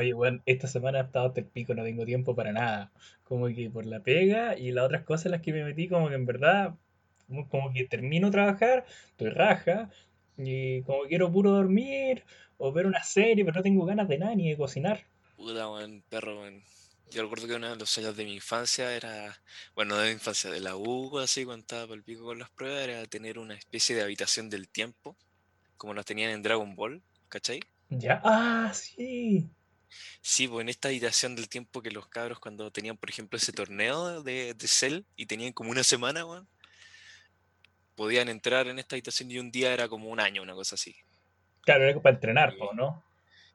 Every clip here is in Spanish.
Oye, bueno, esta semana he estado hasta el pico, no tengo tiempo para nada. Como que por la pega y las otras cosas en las que me metí, como que en verdad, como, como que termino de trabajar, estoy raja, y como quiero puro dormir o ver una serie, pero no tengo ganas de nada ni de cocinar. Puta, weón, perro, weón. Yo recuerdo que uno de los sueños de mi infancia era, bueno, no de mi infancia, de la U, así, cuando estaba por el pico con las pruebas, era tener una especie de habitación del tiempo, como las tenían en Dragon Ball, ¿cachai? Ya, ah, sí. Sí, pues en esta habitación del tiempo que los cabros cuando tenían, por ejemplo, ese torneo de, de Cell y tenían como una semana, weón, podían entrar en esta habitación y un día era como un año, una cosa así. Claro, era para entrenar, Y, ¿no?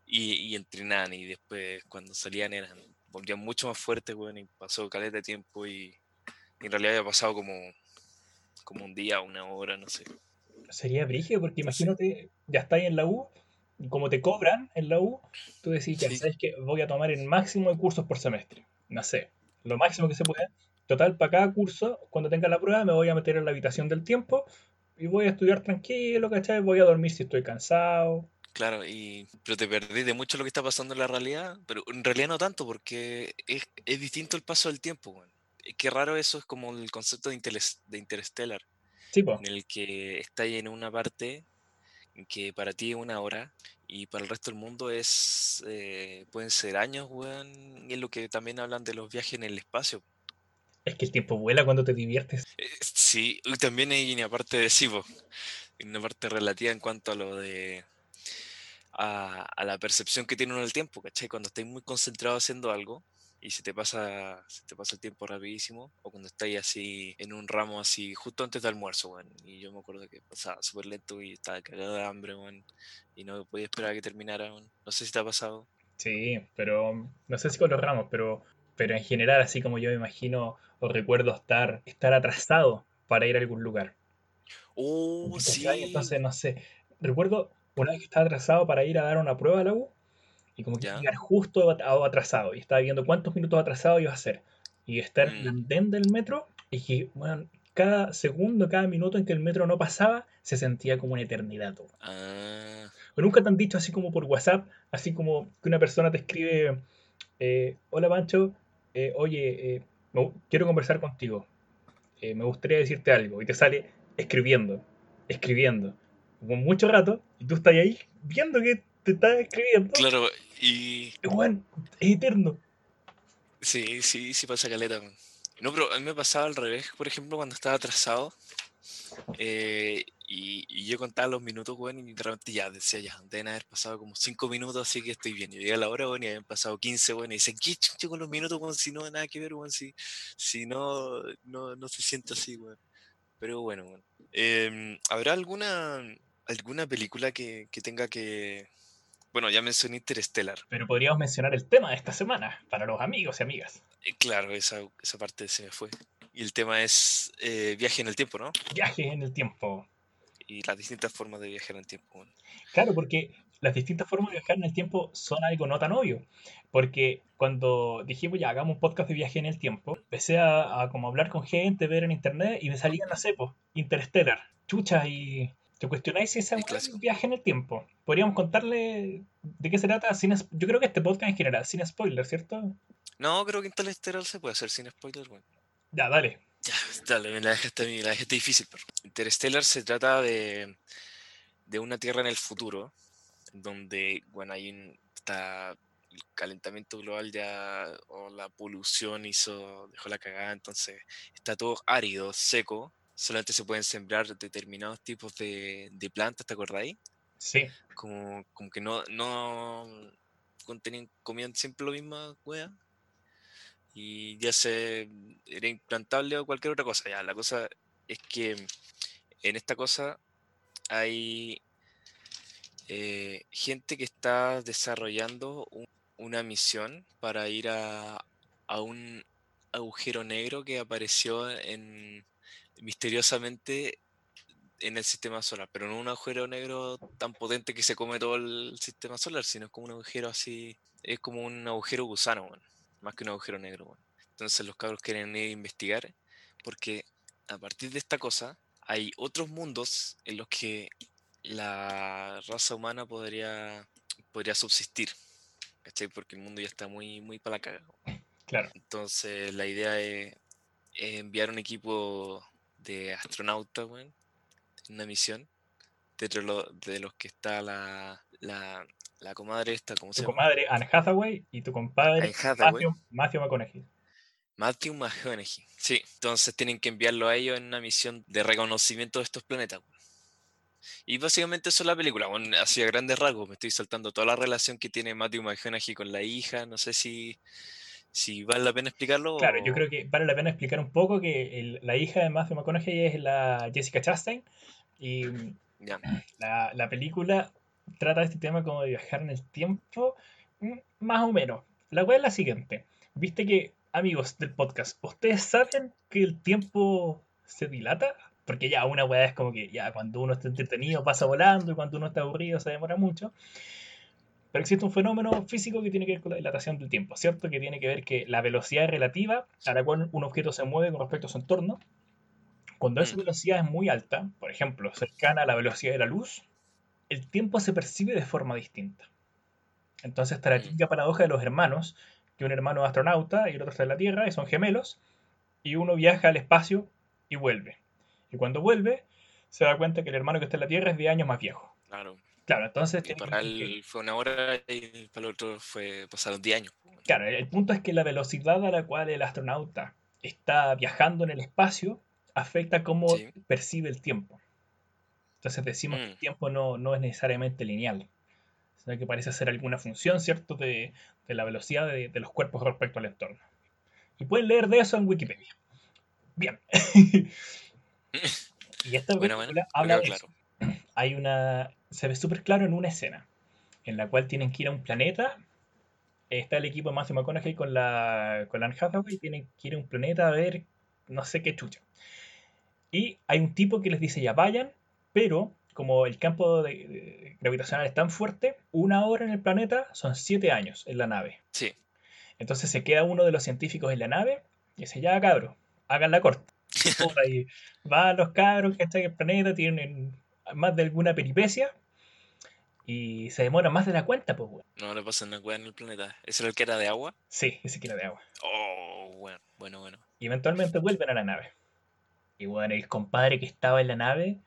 y, y entrenaban y después cuando salían eran, volvían mucho más fuertes, weón, y pasó caleta de tiempo y, y en realidad había pasado como, como un día, una hora, no sé. Sería brígido porque imagínate, ya estáis en la U, como te cobran en la U, tú decís, ya sí, sabes que voy a tomar el máximo de cursos por semestre. No sé, lo máximo que se pueda. Total, para cada curso, cuando tenga la prueba, me voy a meter en la habitación del tiempo y voy a estudiar tranquilo, ¿cachai? Voy a dormir si estoy cansado. claro, y, pero te perdí de mucho lo que está pasando en la realidad, pero en realidad no tanto, porque es, es distinto el paso del tiempo, Qué raro eso es como el concepto de, de Interstellar, Sí, pues, en el que está ahí en una parte que para ti es una hora y para el resto del mundo es eh, pueden ser años, weón, y es lo que también hablan de los viajes en el espacio. es que el tiempo vuela cuando te diviertes. Eh, Sí, y también hay una parte de sí, po, una parte relativa en cuanto a lo de a, a la percepción que tiene uno del tiempo, ¿cachai? Cuando estás muy concentrado haciendo algo y se te pasa, se te pasa el tiempo rapidísimo, o cuando estás así en un ramo así justo antes del almuerzo, weón. Y yo me acuerdo que pasaba súper lento y estaba cagado de hambre, weón, y no podía esperar a que terminara, weón. No sé si te ha pasado. Sí, pero no sé si con los ramos, pero, pero en general, así como yo me imagino o recuerdo estar, estar atrasado para ir a algún lugar. Oh, ¿Cachai? sí, Entonces, no sé. Recuerdo una vez que estaba atrasado para ir a dar una prueba a la U y como que llegar justo atrasado y estaba viendo cuántos minutos atrasado iba a ser. Y estar en el Mm, andén del metro y que, bueno, cada segundo, cada minuto en que el metro no pasaba se sentía como una eternidad. ah, O nunca te han dicho así como por WhatsApp, así como que una persona te escribe, eh, hola Pancho, eh, oye, eh, me quiero conversar contigo, eh, me gustaría decirte algo, y te sale escribiendo, escribiendo, con mucho rato, y tú estás ahí viendo que te está escribiendo, claro, y y bueno, es eterno. sí, sí, sí pasa caleta. No, pero a mí me pasaba al revés, por ejemplo, cuando estaba atrasado. Eh, y, y yo contaba los minutos, weón, y de repente ya decía, ya, deben haber pasado como 5 minutos, así que estoy bien. Y llegué a la hora, weón, y habían pasado 15, weón, y dicen, ¿qué chucho con los minutos, weón? Si no, nada que ver, weón, si, si no, no, no se siente así, weón. Pero bueno, weón. Em, ¿habrá alguna, alguna película que, que tenga que... Bueno, ya mencioné Interstellar. Pero podríamos mencionar el tema de esta semana, para los amigos y amigas. Eh, claro, esa, esa parte se me fue. Y el tema es eh, viaje en el tiempo, ¿no? Viajes en el tiempo. Y las distintas formas de viajar en el tiempo. Claro, porque las distintas formas de viajar en el tiempo son algo no tan obvio. Porque cuando dijimos ya hagamos un podcast de viaje en el tiempo, empecé a, a como hablar con gente, ver en internet y me salían, no sé, pues, Interstellar, chucha, y te cuestionáis si es un viaje en el tiempo. Podríamos contarle de qué se trata sin yo creo que este podcast en general, sin spoiler, ¿cierto? No, creo que Interstellar se puede hacer sin spoiler, weón. Ya, dale. Ya, dale, me la dejaste, me la dejaste difícil, pero. Interstellar se trata de, de una Tierra en el futuro, donde, bueno, hay un, está el calentamiento global ya, o la polución hizo, dejó la cagada, entonces está todo árido, seco, solamente se pueden sembrar determinados tipos de, de plantas, ¿te acordáis? Sí, Como, como que no, no contenían, comían siempre lo misma wea, y ya se era implantable o cualquier otra cosa. Ya, la cosa es que en esta cosa hay eh, gente que está desarrollando un- una misión para ir a, a un agujero negro que apareció en misteriosamente en el sistema solar, pero no un agujero negro tan potente que se come todo el sistema solar, sino es como un agujero así, es como un agujero gusano, más que un agujero negro. Entonces los cabros quieren ir a investigar porque a partir de esta cosa hay otros mundos en los que la raza humana podría, podría subsistir. ¿cachai? Porque el mundo ya está muy, muy para la caga. Claro. Entonces la idea es, es enviar un equipo de en una misión. Dentro de, lo- de los que está la, la, la comadre esta, ¿cómo se Tu llama? comadre Anne Hathaway y tu compadre. Matthew, Matthew McConaughey. Matthew McConaughey. Sí, entonces tienen que enviarlo a ellos en una misión de reconocimiento de estos planetas. Y básicamente eso es la película, bueno, así a grandes rasgos. Me estoy saltando toda la relación que tiene Matthew McConaughey con la hija. No sé si, si vale la pena explicarlo. Claro, yo creo que vale la pena explicar un poco que el- la hija de Matthew McConaughey es la Jessica Chastain y mm, la, la película trata este tema como de viajar en el tiempo, mm, más o menos. La wea es la siguiente. Viste que, amigos del podcast, ¿ustedes saben que el tiempo se dilata? Porque ya una weá es como que ya cuando uno está entretenido pasa volando y cuando uno está aburrido se demora mucho. Pero existe un fenómeno físico que tiene que ver con la dilatación del tiempo, ¿cierto? Que tiene que ver que la velocidad relativa a la cual un objeto se mueve con respecto a su entorno, cuando esa Mm. velocidad es muy alta, por ejemplo, cercana a la velocidad de la luz, el tiempo se percibe de forma distinta. Entonces está la Mm. típica paradoja de los hermanos, que un hermano es astronauta y el otro está en la Tierra y son gemelos, y uno viaja al espacio y vuelve. Y cuando vuelve, se da cuenta que el hermano que está en la Tierra es 10 años más viejo. Claro. Claro, entonces que para él fue una hora y para el otro fue pasaron 10 años. Claro, el punto es que la velocidad a la cual el astronauta está viajando en el espacio afecta cómo Sí. percibe el tiempo. Entonces decimos que el Mm. tiempo no, no es necesariamente lineal, sino que parece ser alguna función, ¿cierto?, de, de la velocidad de, de los cuerpos respecto al entorno. Y pueden leer de eso en Wikipedia. Bien. y esta Bueno, bueno, película habla de claro. Hay una... Se ve súper claro en una escena en la cual tienen que ir a un planeta. Está el equipo de Matthew McConaughey con la, con la Anne Hathaway. Tienen que ir a un planeta a ver no sé qué chucha. Y hay un tipo que les dice ya vayan, pero como el campo de- de- gravitacional es tan fuerte, una hora en el planeta son siete años en la nave. Sí. Entonces se queda uno de los científicos en la nave y dice, ya cabros, hagan la corta. Y van los cabros que están en el planeta, tienen más de alguna peripecia y se demoran más de la cuenta, pues, weón. No le pasa una weá en el planeta. ¿Ese era el que era de agua? Sí, ese que era de agua. Oh, bueno, bueno, bueno. Y eventualmente vuelven a la nave. Y bueno, el compadre que estaba en la nave,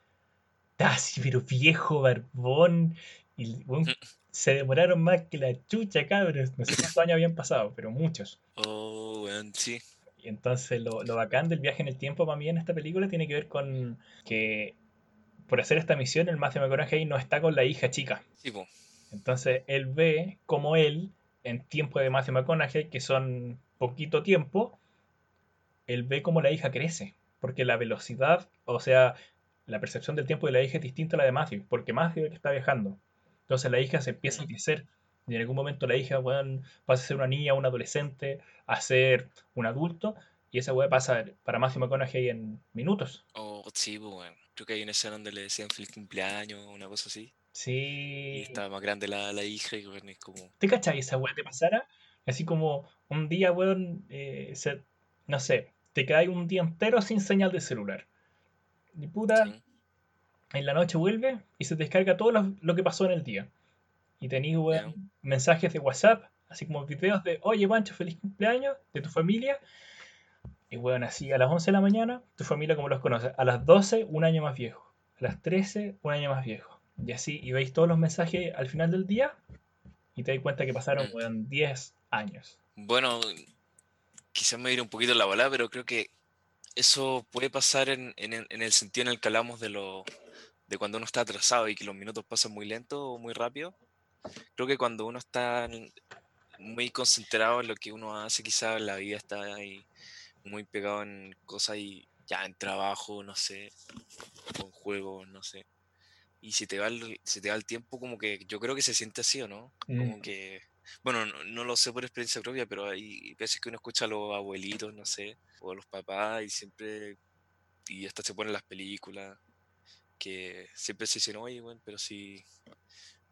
así, pero viejo, barbón. Y weón, se demoraron más que la chucha, cabros. No sé cuántos años habían pasado, pero muchos. Oh, weón, sí. Y entonces lo, lo bacán del viaje en el tiempo para mí en esta película tiene que ver con que por hacer esta misión el Matthew McConaughey no está con la hija chica. Sí, po. Entonces él ve como él, en tiempo de Matthew McConaughey, que son poquito tiempo, él ve como la hija crece. Porque la velocidad, o sea, la percepción del tiempo de la hija es distinta a la de Matthew, porque Matthew es el que está viajando. Entonces la hija se empieza a crecer. Y en algún momento la hija, weón, pasa a ser una niña, un adolescente, a ser un adulto. Y esa weá pasa para Matthew McConaughey en minutos. Oh, sí, weón. Creo que hay una escena donde le decían feliz cumpleaños o una cosa así. Y Sí. estaba más grande la, la hija y weón, es como. ¿Te cachai esa weá te pasara? Así como un día, weón, eh, se- no sé, te quedáis un día entero sin señal de celular. Y puta, sí. en la noche vuelve y se descarga todo lo, lo que pasó en el día. Y tenéis, weón, Ya. mensajes de WhatsApp, así como videos de, oye, Pancho, feliz cumpleaños, de tu familia. Y, weón, así a las 11 de la mañana, tu familia como los conoces. A las 12, un año más viejo. A las 13, un año más viejo. Y así, y veis todos los mensajes al final del día y te das cuenta que pasaron, Mm. weón, 10 años. Bueno, quizás me iré un poquito la bola, pero creo que eso puede pasar en, en el- en el sentido en el que hablamos de lo de cuando uno está atrasado y que los minutos pasan muy lento o muy rápido. Creo que cuando uno está muy concentrado en lo que uno hace, quizás la vida está ahí muy pegado en cosas y ya en trabajo, no sé, con juegos, no sé. Y si te va el, si te va el tiempo, como que yo creo que se siente así, ¿o no? Como Mm. que, bueno, no, no lo sé por experiencia propia, pero hay veces que uno escucha a los abuelitos, no sé, o a los papás y siempre, y hasta se ponen las películas, que siempre se dicen, oye, bueno, pero si,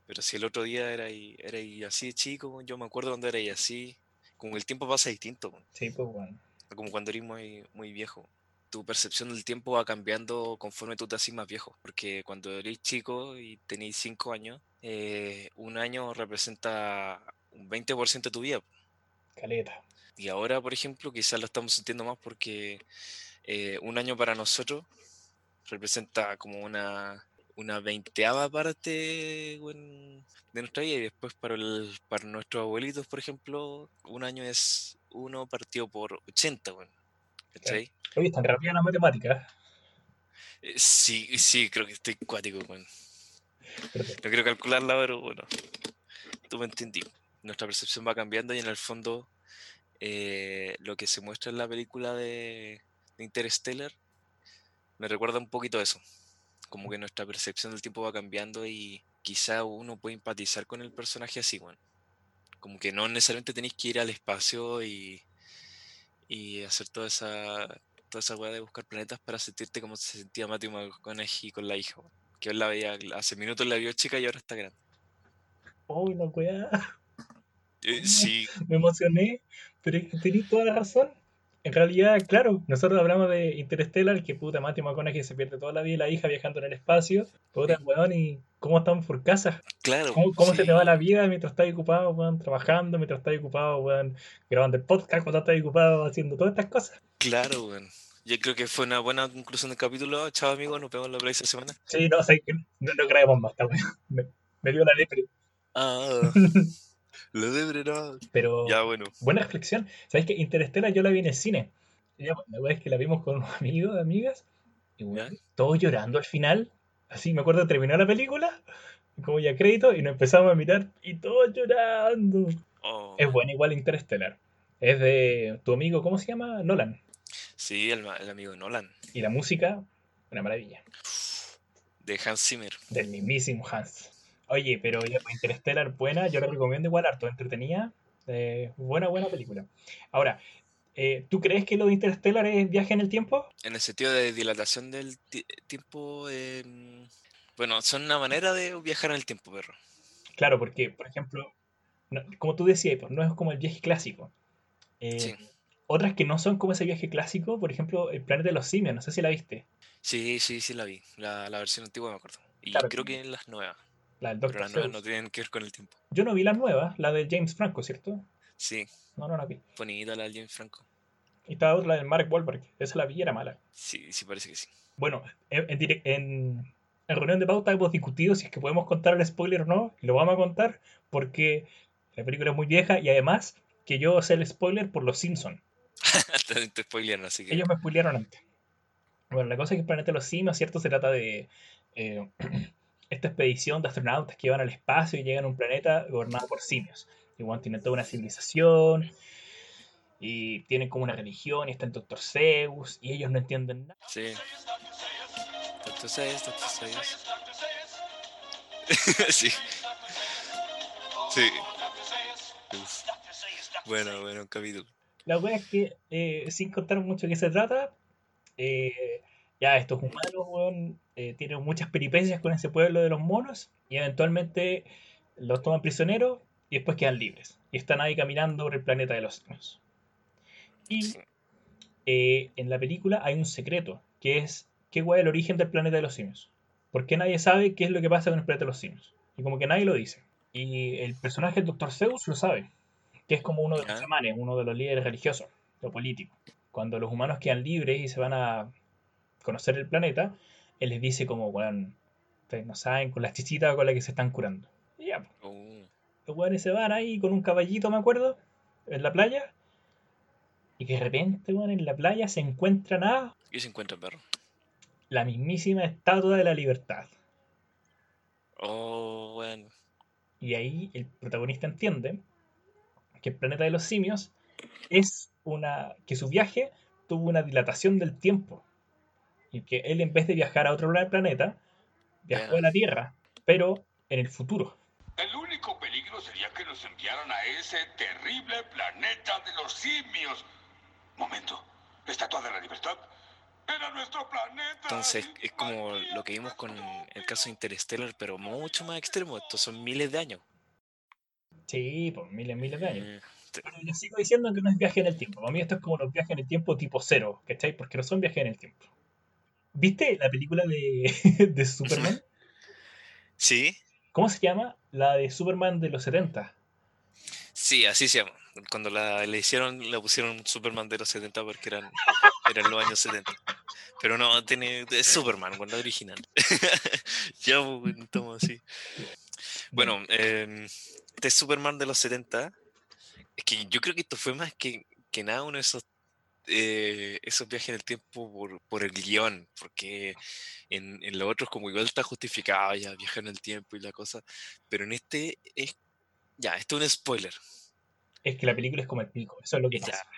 pero si el otro día era, ahí- era ahí así de chico, yo me acuerdo cuando era ahí así, como el tiempo pasa distinto, Sí, pues, weón. Como cuando eres muy, muy viejo. Tu percepción del tiempo va cambiando conforme tú te haces más viejo, porque cuando eres chico y tenéis 5 años, eh, un año representa un 20% de tu vida. Caleta. Y ahora, por ejemplo, quizás lo estamos sintiendo más porque eh, un año para nosotros representa como una, una veinteava parte de nuestra vida y después para, el, para nuestros abuelitos, por ejemplo, un año es uno partido por 80, weón. ¿Cachai? Oye, están rápida la matemática. Eh, sí, sí, creo que estoy cuático, weón. No quiero calcularla, pero bueno, tú me entendí. Nuestra percepción va cambiando y en el fondo eh, lo que se muestra en la película de, de Interstellar me recuerda un poquito eso. Como que nuestra percepción del tiempo va cambiando y quizá uno puede empatizar con el personaje así, bueno. Como que no necesariamente tenéis que ir al espacio y, y hacer toda esa toda esa weá de buscar planetas para sentirte como se sentía Matthew McConaughey con la hija, que él la veía, hace minutos la vio chica y ahora está grande. Oh, la weá. Eh, sí, Me emocioné, pero es que tenés toda la razón. En realidad, claro, nosotros hablamos de Interstellar, que puta Matthew McConaughey se pierde toda la vida y la hija viajando en el espacio. Puta, weón, y cómo estamos por casa. claro. ¿Cómo, cómo se sí. te va la vida mientras estás ocupado, weón, trabajando, mientras estás ocupado, weón, grabando el podcast, cuando estás ocupado haciendo todas estas cosas? Claro, weón. Yo creo que fue una buena conclusión del capítulo. Chao, amigos. Nos vemos la próxima semana. Sí, no, sé que no, no creemos más, weón. Me, me dio la lepre. Ah, lo de no. Pero Ya, bueno. buena reflexión. ¿Sabes que Interstellar yo la vi en el cine? Pues, La verdad es que la vimos con unos amigos, amigas, y ¿Ya? todos llorando al final. Así me acuerdo, terminó la película, como ya crédito, y nos empezamos a mirar, y todos llorando. Oh, Es buena igual Interstellar. Es de tu amigo, ¿cómo se llama? Nolan. sí, el, el amigo de Nolan, Y la música, una maravilla. de Hans Zimmer. Del mismísimo Hans. Oye, pero ya, pues, Interstellar, buena, yo la recomiendo igual, harto entretenida. eh, buena, buena película. Ahora, eh, ¿tú crees que lo de Interstellar es viaje en el tiempo? En el sentido de dilatación del ti- tiempo, em, bueno, son una manera de viajar en el tiempo, perro. Claro, porque, por ejemplo, no- como tú decías, pues, no es como el viaje clásico. Eh, Sí. Otras que no son como ese viaje clásico, por ejemplo, el planeta de los simios, no sé si la viste. Sí, sí, sí la vi. La, la versión antigua me acuerdo. Y Claro. creo que en las nuevas. La del Pero las nuevas no tienen que ver con el tiempo. Yo no vi las nuevas, la de James Franco, ¿cierto? Sí, No, no la vi. bonita la de James Franco. Y estaba otra, la de Mark Wahlberg. Esa la vi y era mala. Sí, sí, parece que sí. Bueno, en, en, direc- en- en reunión de pauta hemos discutido si es que podemos contar el spoiler o no. Y lo vamos a contar porque la película es muy vieja y además que yo sé el spoiler por los Simpsons. te, te spoilearon, así que. Ellos me spoilearon antes. Bueno, la cosa es que el planeta de los simios, ¿cierto? Se trata de eh, esta expedición de astronautas que van al espacio y llegan a un planeta gobernado por simios. Bueno, tienen toda una civilización y tienen como una religión y está el Dr. Zeus y ellos no entienden nada. Sí. Doctor Sayers, Doctor Sayers. sí. Sí. Uf. Bueno, bueno, un capítulo. La wea es que, eh, sin contar mucho de qué se trata, eh, ya estos humanos, weón, eh, tienen muchas peripecias con ese pueblo de los monos y eventualmente los toman prisioneros y después quedan libres. Y están ahí caminando por el planeta de los simios. Y eh, en la película hay un secreto, que es qué es el origen del planeta de los simios. Porque nadie sabe qué es lo que pasa con el planeta de los simios. Y como que nadie lo dice. Y el personaje del Dr. Zeus lo sabe, que es como uno de los chamanes, uno de los líderes religiosos, lo político. Cuando los humanos quedan libres y se van a conocer el planeta, él les dice como, weón, ustedes no saben con las chichitas con las que se están curando. Y ya, Uh, los weones se van ahí con un caballito, me acuerdo, en la playa. Y que de repente, weón, en la playa se encuentran a ¿Qué se encuentra, perro? la mismísima estatua de la libertad. Oh, bueno. Y ahí el protagonista entiende que el planeta de los simios es una. que su viaje tuvo una dilatación del tiempo. Y que él en vez de viajar a otro pla- planeta, viajó a la Tierra, pero en el futuro. El único peligro sería que nos enviaran a ese terrible planeta de los simios. Momento, ¿Estatua de la Libertad? Era nuestro planeta. Entonces, es como lo que vimos con el caso Interstellar, pero mucho más extremo. Estos son miles de años. Sí, por miles, miles de años. Mm, sí. Pero yo sigo diciendo que no es viaje en el tiempo. Para mí esto es como los viajes en el tiempo tipo cero, ¿cachai? Porque no son viajes en el tiempo. ¿Viste la película de, de Superman? Sí, ¿Cómo se llama? La de Superman de los 70. Sí, así se llama. Cuando la, le hicieron, le pusieron Superman de los 70 porque eran, eran los años 70. Pero no, tiene, es Superman, cuando es original. ya, pues, estamos así. Bueno, em, este Superman de los 70, es que yo creo que esto fue más que, que nada uno de esos, eh, esos viajes en el tiempo por, por el guion, porque en, en los otros como igual está justificado ya viajar en el tiempo y la cosa, pero en este es, ya, esto es un spoiler, Es que la película es como el pico, eso es lo que ya, pasa.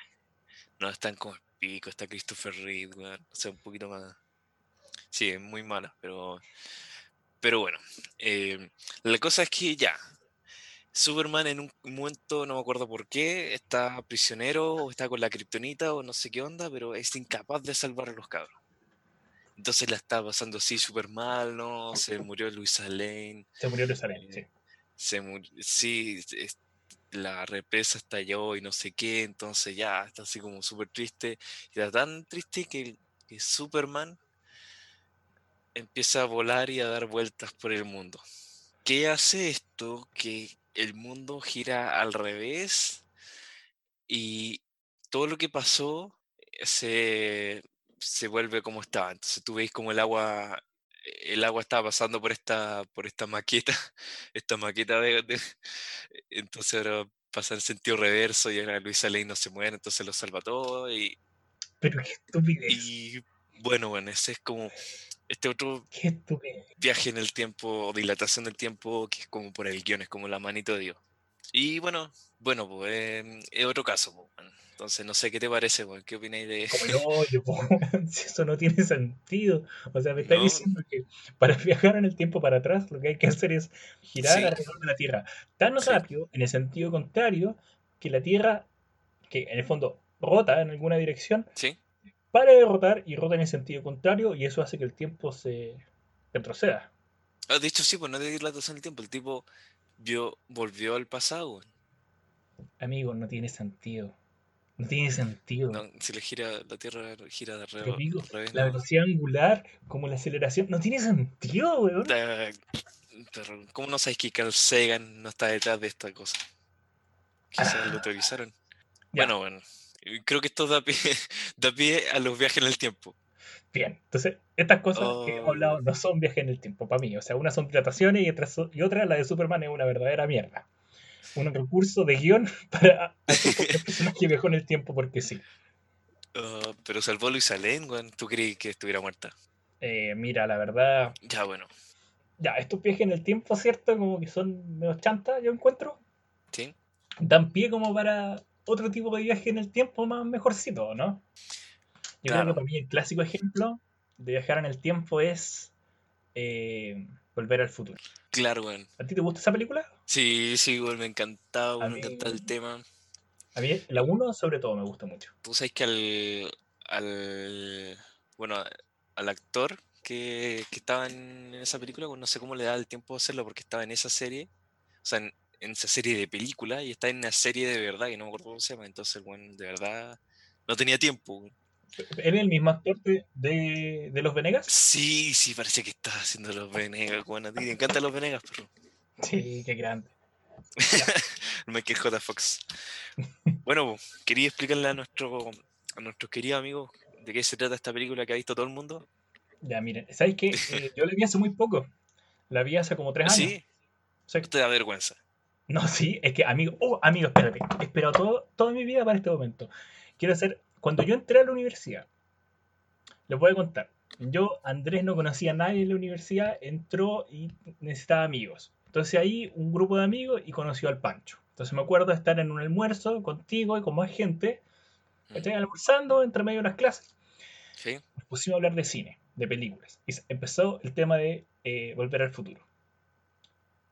no están como el pico, está Christopher weón, o sea, un poquito más, sí, es muy mala, pero, pero bueno, eh, la cosa es que ya, Superman en un momento, no me acuerdo por qué, está prisionero o está con la kriptonita o no sé qué onda, pero es incapaz de salvar a los cabros. Entonces la está pasando así súper mal, ¿no? Se murió Luisa Lane, Se murió Luis Lane, sí. se murió, sí, es- la represa estalló y no sé qué, entonces ya está así como súper triste. Y está tan triste que, que Superman empieza a volar y a dar vueltas por el mundo. ¿Qué hace esto? Que el mundo gira al revés y todo lo que pasó eh, se, se vuelve como estaba. Entonces tú veis como el agua, el agua estaba pasando por esta, por esta maqueta, esta maqueta de, de- entonces ahora pasa en sentido reverso y ahora Luisa Lane no se muere, entonces lo salva todo y, Pero qué estupidez. y bueno, bueno, ese es como este otro viaje en el tiempo, dilatación del tiempo, que es como por el guion, es como la manito de Dios. Y bueno, bueno, pues em, es otro caso, pues. Entonces, no sé qué te parece, ¿Qué opináis de Como el hoyo. Si eso no tiene sentido. O sea, me estás No. diciendo que para viajar en el tiempo para atrás lo que hay que hacer es girar Sí. alrededor de la Tierra tan Sí. rápido, en el sentido contrario, que la Tierra, que en el fondo rota en alguna dirección, ¿Sí? Para de rotar y rota en el sentido contrario y eso hace que el tiempo se retroceda. Ah, de hecho, sí, pues no de dilatación del tiempo, el tipo vio, volvió al pasado. Amigo, no tiene sentido. No tiene sentido. No, si le gira, la Tierra gira de revés. la no. velocidad angular, como la aceleración, no tiene sentido, weón. Pero, ¿Cómo no sabéis que Carl Sagan no está detrás de esta cosa? Quizás Ah. lo autorizaron. Ya. Bueno, bueno. Creo que esto da pie, da pie a los viajes en el tiempo. Bien, entonces estas cosas que hemos Oh. hablado no son viajes en el tiempo para mí. O sea, una son dilataciones y otra, son- y otra, la de Superman, es una verdadera mierda. Un recurso de guion para hacer que viajó en el tiempo porque sí. Ah, pero salvó a Luisa Lane. ¿Tú creí que estuviera muerta? Eh, mira, la verdad, Ya, bueno. ya, estos viajes en el tiempo, ¿cierto? Como que son menos chantas, yo encuentro. ¿Sí? Dan pie como para otro tipo de viaje en el tiempo más mejorcito, ¿no? Yo creo Claro. que para mí el clásico ejemplo de viajar en el tiempo es eh, Volver al futuro. Claro, weón. ¿A ti te gusta esa película? Sí, sí, weón, me encantaba, A me encantaba el tema. A mí la 1 sobre todo me gusta mucho. Tú sabes que al, al bueno, al actor que, que estaba en esa película, no sé cómo le da el tiempo de hacerlo porque estaba en esa serie, o sea, en, en esa serie de película y está en una serie de verdad, que no me acuerdo cómo se llama, entonces, bueno, de verdad no tenía tiempo. weón. ¿Él es el mismo actor de, de, de Los Venegas? Sí, sí, parece que estaba haciendo los Venegas, weón, a ti te encantan los Venegas, pero Sí, qué grande. Michael J. Fox. Bueno, quería explicarle a nuestro a nuestros queridos amigos de qué se trata esta película que ha visto todo el mundo. Ya, miren, ¿sabes qué? Eh, yo la vi hace muy poco. La vi hace como tres años. ¿Sí? O sea, No te da vergüenza. No, sí, es que, amigo, oh, amigo, espérate. He esperado todo, toda mi vida para este momento. Quiero hacer, cuando yo entré a la universidad, les voy a contar. Yo, Andrés, no conocía a nadie en la universidad, entró y necesitaba amigos. Entonces ahí un grupo de amigos y conoció al Pancho. Entonces me acuerdo de estar en un almuerzo contigo y con más gente, ¿cachai? almorzando entre medio de las clases. ¿Sí? Nos pusimos a hablar de cine, de películas. Y empezó el tema de eh, Volver al Futuro.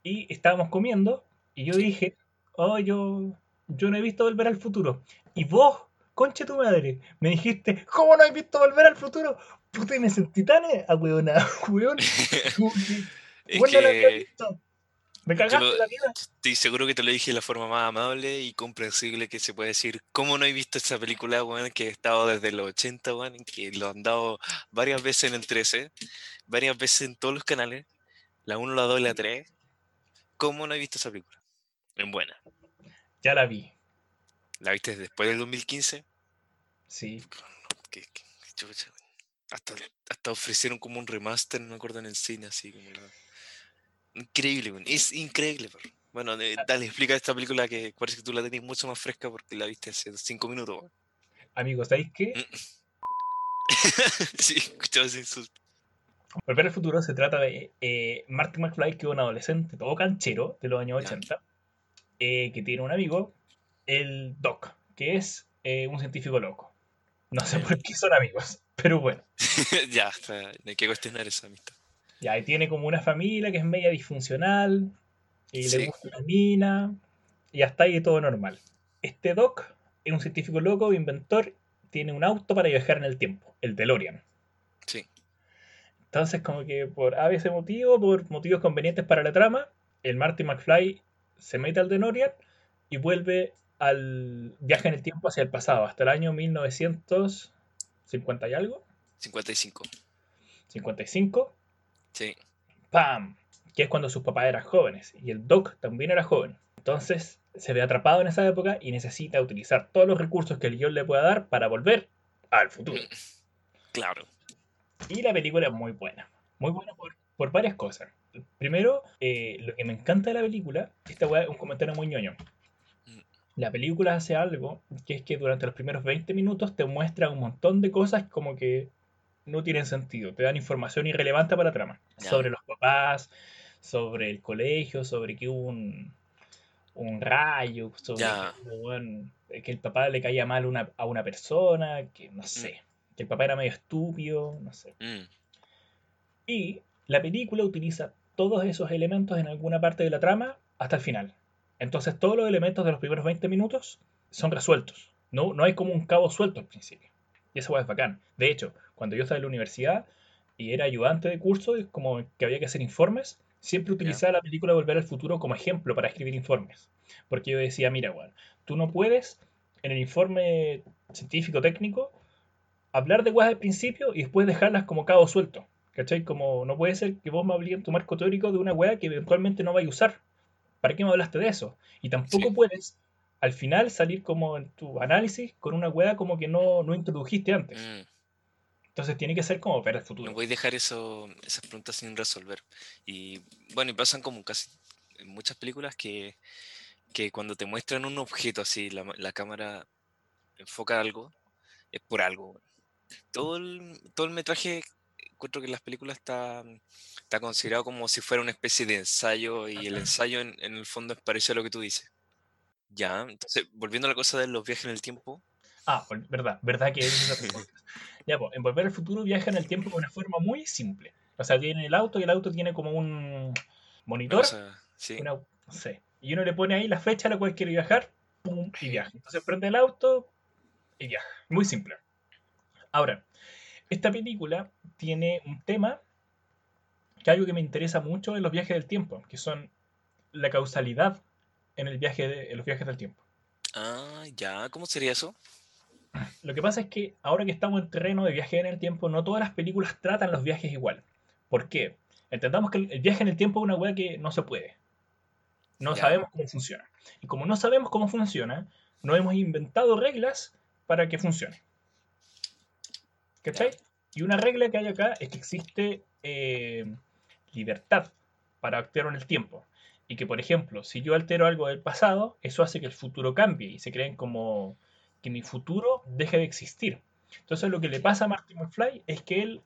Y estábamos comiendo y yo dije, oh, yo, yo no he visto Volver al Futuro. Y vos, concha tu madre, me dijiste, ¿cómo no has visto Volver al Futuro? Puta, y me sentí tan ahueonado, weón. Es que. Me cagaste lo- la vida. estoy seguro que te lo dije de la forma más amable y comprensible que se puede decir. ¿Cómo no he visto esa película, weón? Que he estado desde los 80, weón, que lo han dado varias veces en el 13, varias veces en todos los canales, la 1, la 2 y la 3. ¿Cómo no he visto esa película? En buena. Ya la vi. ¿La viste después del 2015? Sí. Qué- qué- qué chucha, weón. Hasta, hasta ofrecieron como un remaster, no me acuerdo, en el cine, así como la- Increíble. Es increíble, perro. Bueno, eh, dale, explica esta película que parece que tú la tenés mucho más fresca porque la viste hace cinco minutos, weón. Amigos, ¿sabéis qué? sí, escuchaba ese insulto. Volver al futuro se trata de eh, Marty McFly, que es un adolescente todo canchero de los años Ya. 80, eh, que tiene un amigo, el Doc, que es eh, un científico loco. No sé por qué son amigos, pero bueno. ya, hay que cuestionar esa amistad. Ya, y tiene como una familia que es media disfuncional, y Sí. le gusta la mina, y hasta ahí todo normal. Este Doc es un científico loco, inventor, tiene un auto para viajar en el tiempo, el DeLorean. Sí. Entonces, como que por a veces motivo, por motivos convenientes para la trama, el Marty McFly se mete al DeLorean y vuelve al viaje en el tiempo hacia el pasado, hasta el año 1950 y algo, 55. 55, Sí. ¡pam! Que es cuando sus papás eran jóvenes y el Doc también era joven. Entonces se ve atrapado en esa época y necesita utilizar todos los recursos que el guion le pueda dar para volver al futuro. Claro. Y la película es muy buena. Muy buena por, por varias cosas. Primero, eh, lo que me encanta de la película, esta weá es un comentario muy ñoño. Mm. La película hace algo que es que durante los primeros 20 minutos te muestra un montón de cosas como que no tienen sentido. Te dan información irrelevante para la trama. Sobre los papás, sobre el colegio, sobre que hubo un, un rayo, sobre que, el papá le caía mal una- a una persona, que no sé. Que el papá era medio estúpido, no sé. Mm, Y la película utiliza todos esos elementos en alguna parte de la trama hasta el final. Entonces todos los elementos de los primeros 20 minutos son resueltos. No, no hay como un cabo suelto al principio. Y eso es bacán. De hecho, cuando yo estaba en la universidad y era ayudante de curso, como que había que hacer informes, siempre utilizaba la película Volver al Futuro como ejemplo para escribir informes. Porque yo decía, mira, weón, tú no puedes en el informe científico técnico hablar de weas al principio y después dejarlas como cabo suelto. ¿Cachai? Como no puede ser que vos me hablé en tu marco teórico de una wea que eventualmente no vais a usar. ¿Para qué me hablaste de eso? Y tampoco Sí. puedes al final salir como en tu análisis con una wea como que no, no introdujiste antes. mm. Entonces tiene que ser como ver el futuro. No voy a dejar eso, esas preguntas sin resolver. Y bueno, y pasan como casi en muchas películas que, que cuando te muestran un objeto así, la, la cámara enfoca algo, es por algo. Todo el, todo el metraje, encuentro que en las películas está, está considerado como si fuera una especie de ensayo y el ensayo en, en el fondo es parecido a lo que tú dices. Ya, entonces, volviendo a la cosa de los viajes en el tiempo, Ah, verdad, verdad que es pregunta. Ya, pues, en Volver al Futuro viaja en el tiempo de una forma muy simple. O sea, tiene el auto y el auto tiene como un una monitor, cosa, sí, una, no sé, y uno le pone ahí la fecha a la cual quiere viajar, pum, y viaja. Entonces prende el auto y viaja. Muy simple. Ahora, esta película tiene un tema que algo que me interesa mucho en los viajes del tiempo, que son la causalidad en, el viaje de- en los viajes del tiempo. Ah, ya, ¿cómo sería eso? Lo que pasa es que ahora que estamos en terreno de viaje en el tiempo, no todas las películas tratan los viajes igual. ¿Por qué? Entendamos que el viaje en el tiempo es una weá que no se puede. No Ya. sabemos cómo funciona. Y como no sabemos cómo funciona, no hemos inventado reglas para que funcione. ¿Cachai? Y una regla que hay acá es que existe eh, libertad para actuar en el tiempo. Y que, por ejemplo, si yo altero algo del pasado, eso hace que el futuro cambie y se creen como que mi futuro deje de existir. Entonces lo que le pasa a Marty McFly es que él,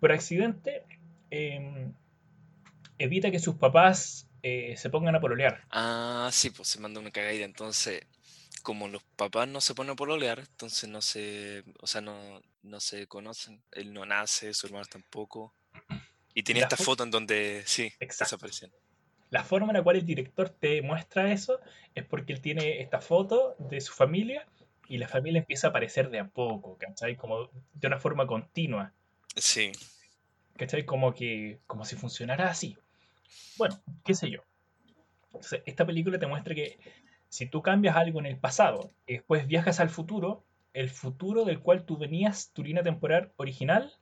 por accidente, eh, evita que sus papás eh, se pongan a pololear. Ah, sí, pues se manda una cagadita. Entonces, como los papás no se ponen a pololear, entonces no se, o sea, no, no se conocen. Él no nace, su hermano tampoco. Y tiene La esta fo- foto en donde, sí, Exacto. desaparecen. La forma en la cual el director te muestra eso es porque él tiene esta foto de su familia y la familia empieza a aparecer de a poco, ¿cachai? Como de una forma continua, Sí, ¿cachai? Como que, como si funcionara así. Bueno, qué sé yo. Entonces, esta película te muestra que si tú cambias algo en el pasado y después viajas al futuro, el futuro del cual tú venías, tu línea temporal original,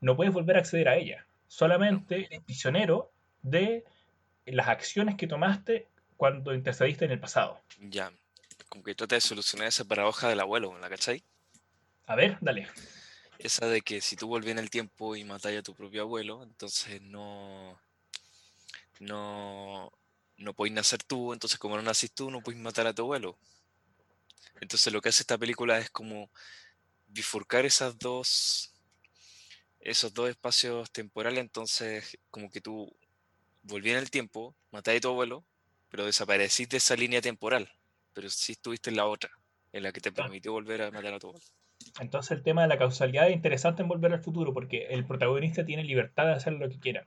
no puedes volver a acceder a ella. Solamente eres prisionero de las acciones que tomaste cuando intercediste en el pasado. Ya. Como que trata de solucionar esa paradoja del abuelo, ¿la cachai? A ver, dale. Esa de que si tú volvías en el tiempo y matáis a tu propio abuelo, entonces no. No. No podéis nacer tú, entonces como no nacís tú, no podéis matar a tu abuelo. Entonces lo que hace esta película es como bifurcar esas dos. Esos dos espacios temporales, entonces como que tú volví en el tiempo, matáis a tu abuelo, pero desapareciste de esa línea temporal. Pero sí estuviste en la otra, en la que te Claro. permitió volver a matar a tu abuelo. Entonces el tema de la causalidad es interesante en Volver al Futuro porque el protagonista tiene libertad de hacer lo que quiera.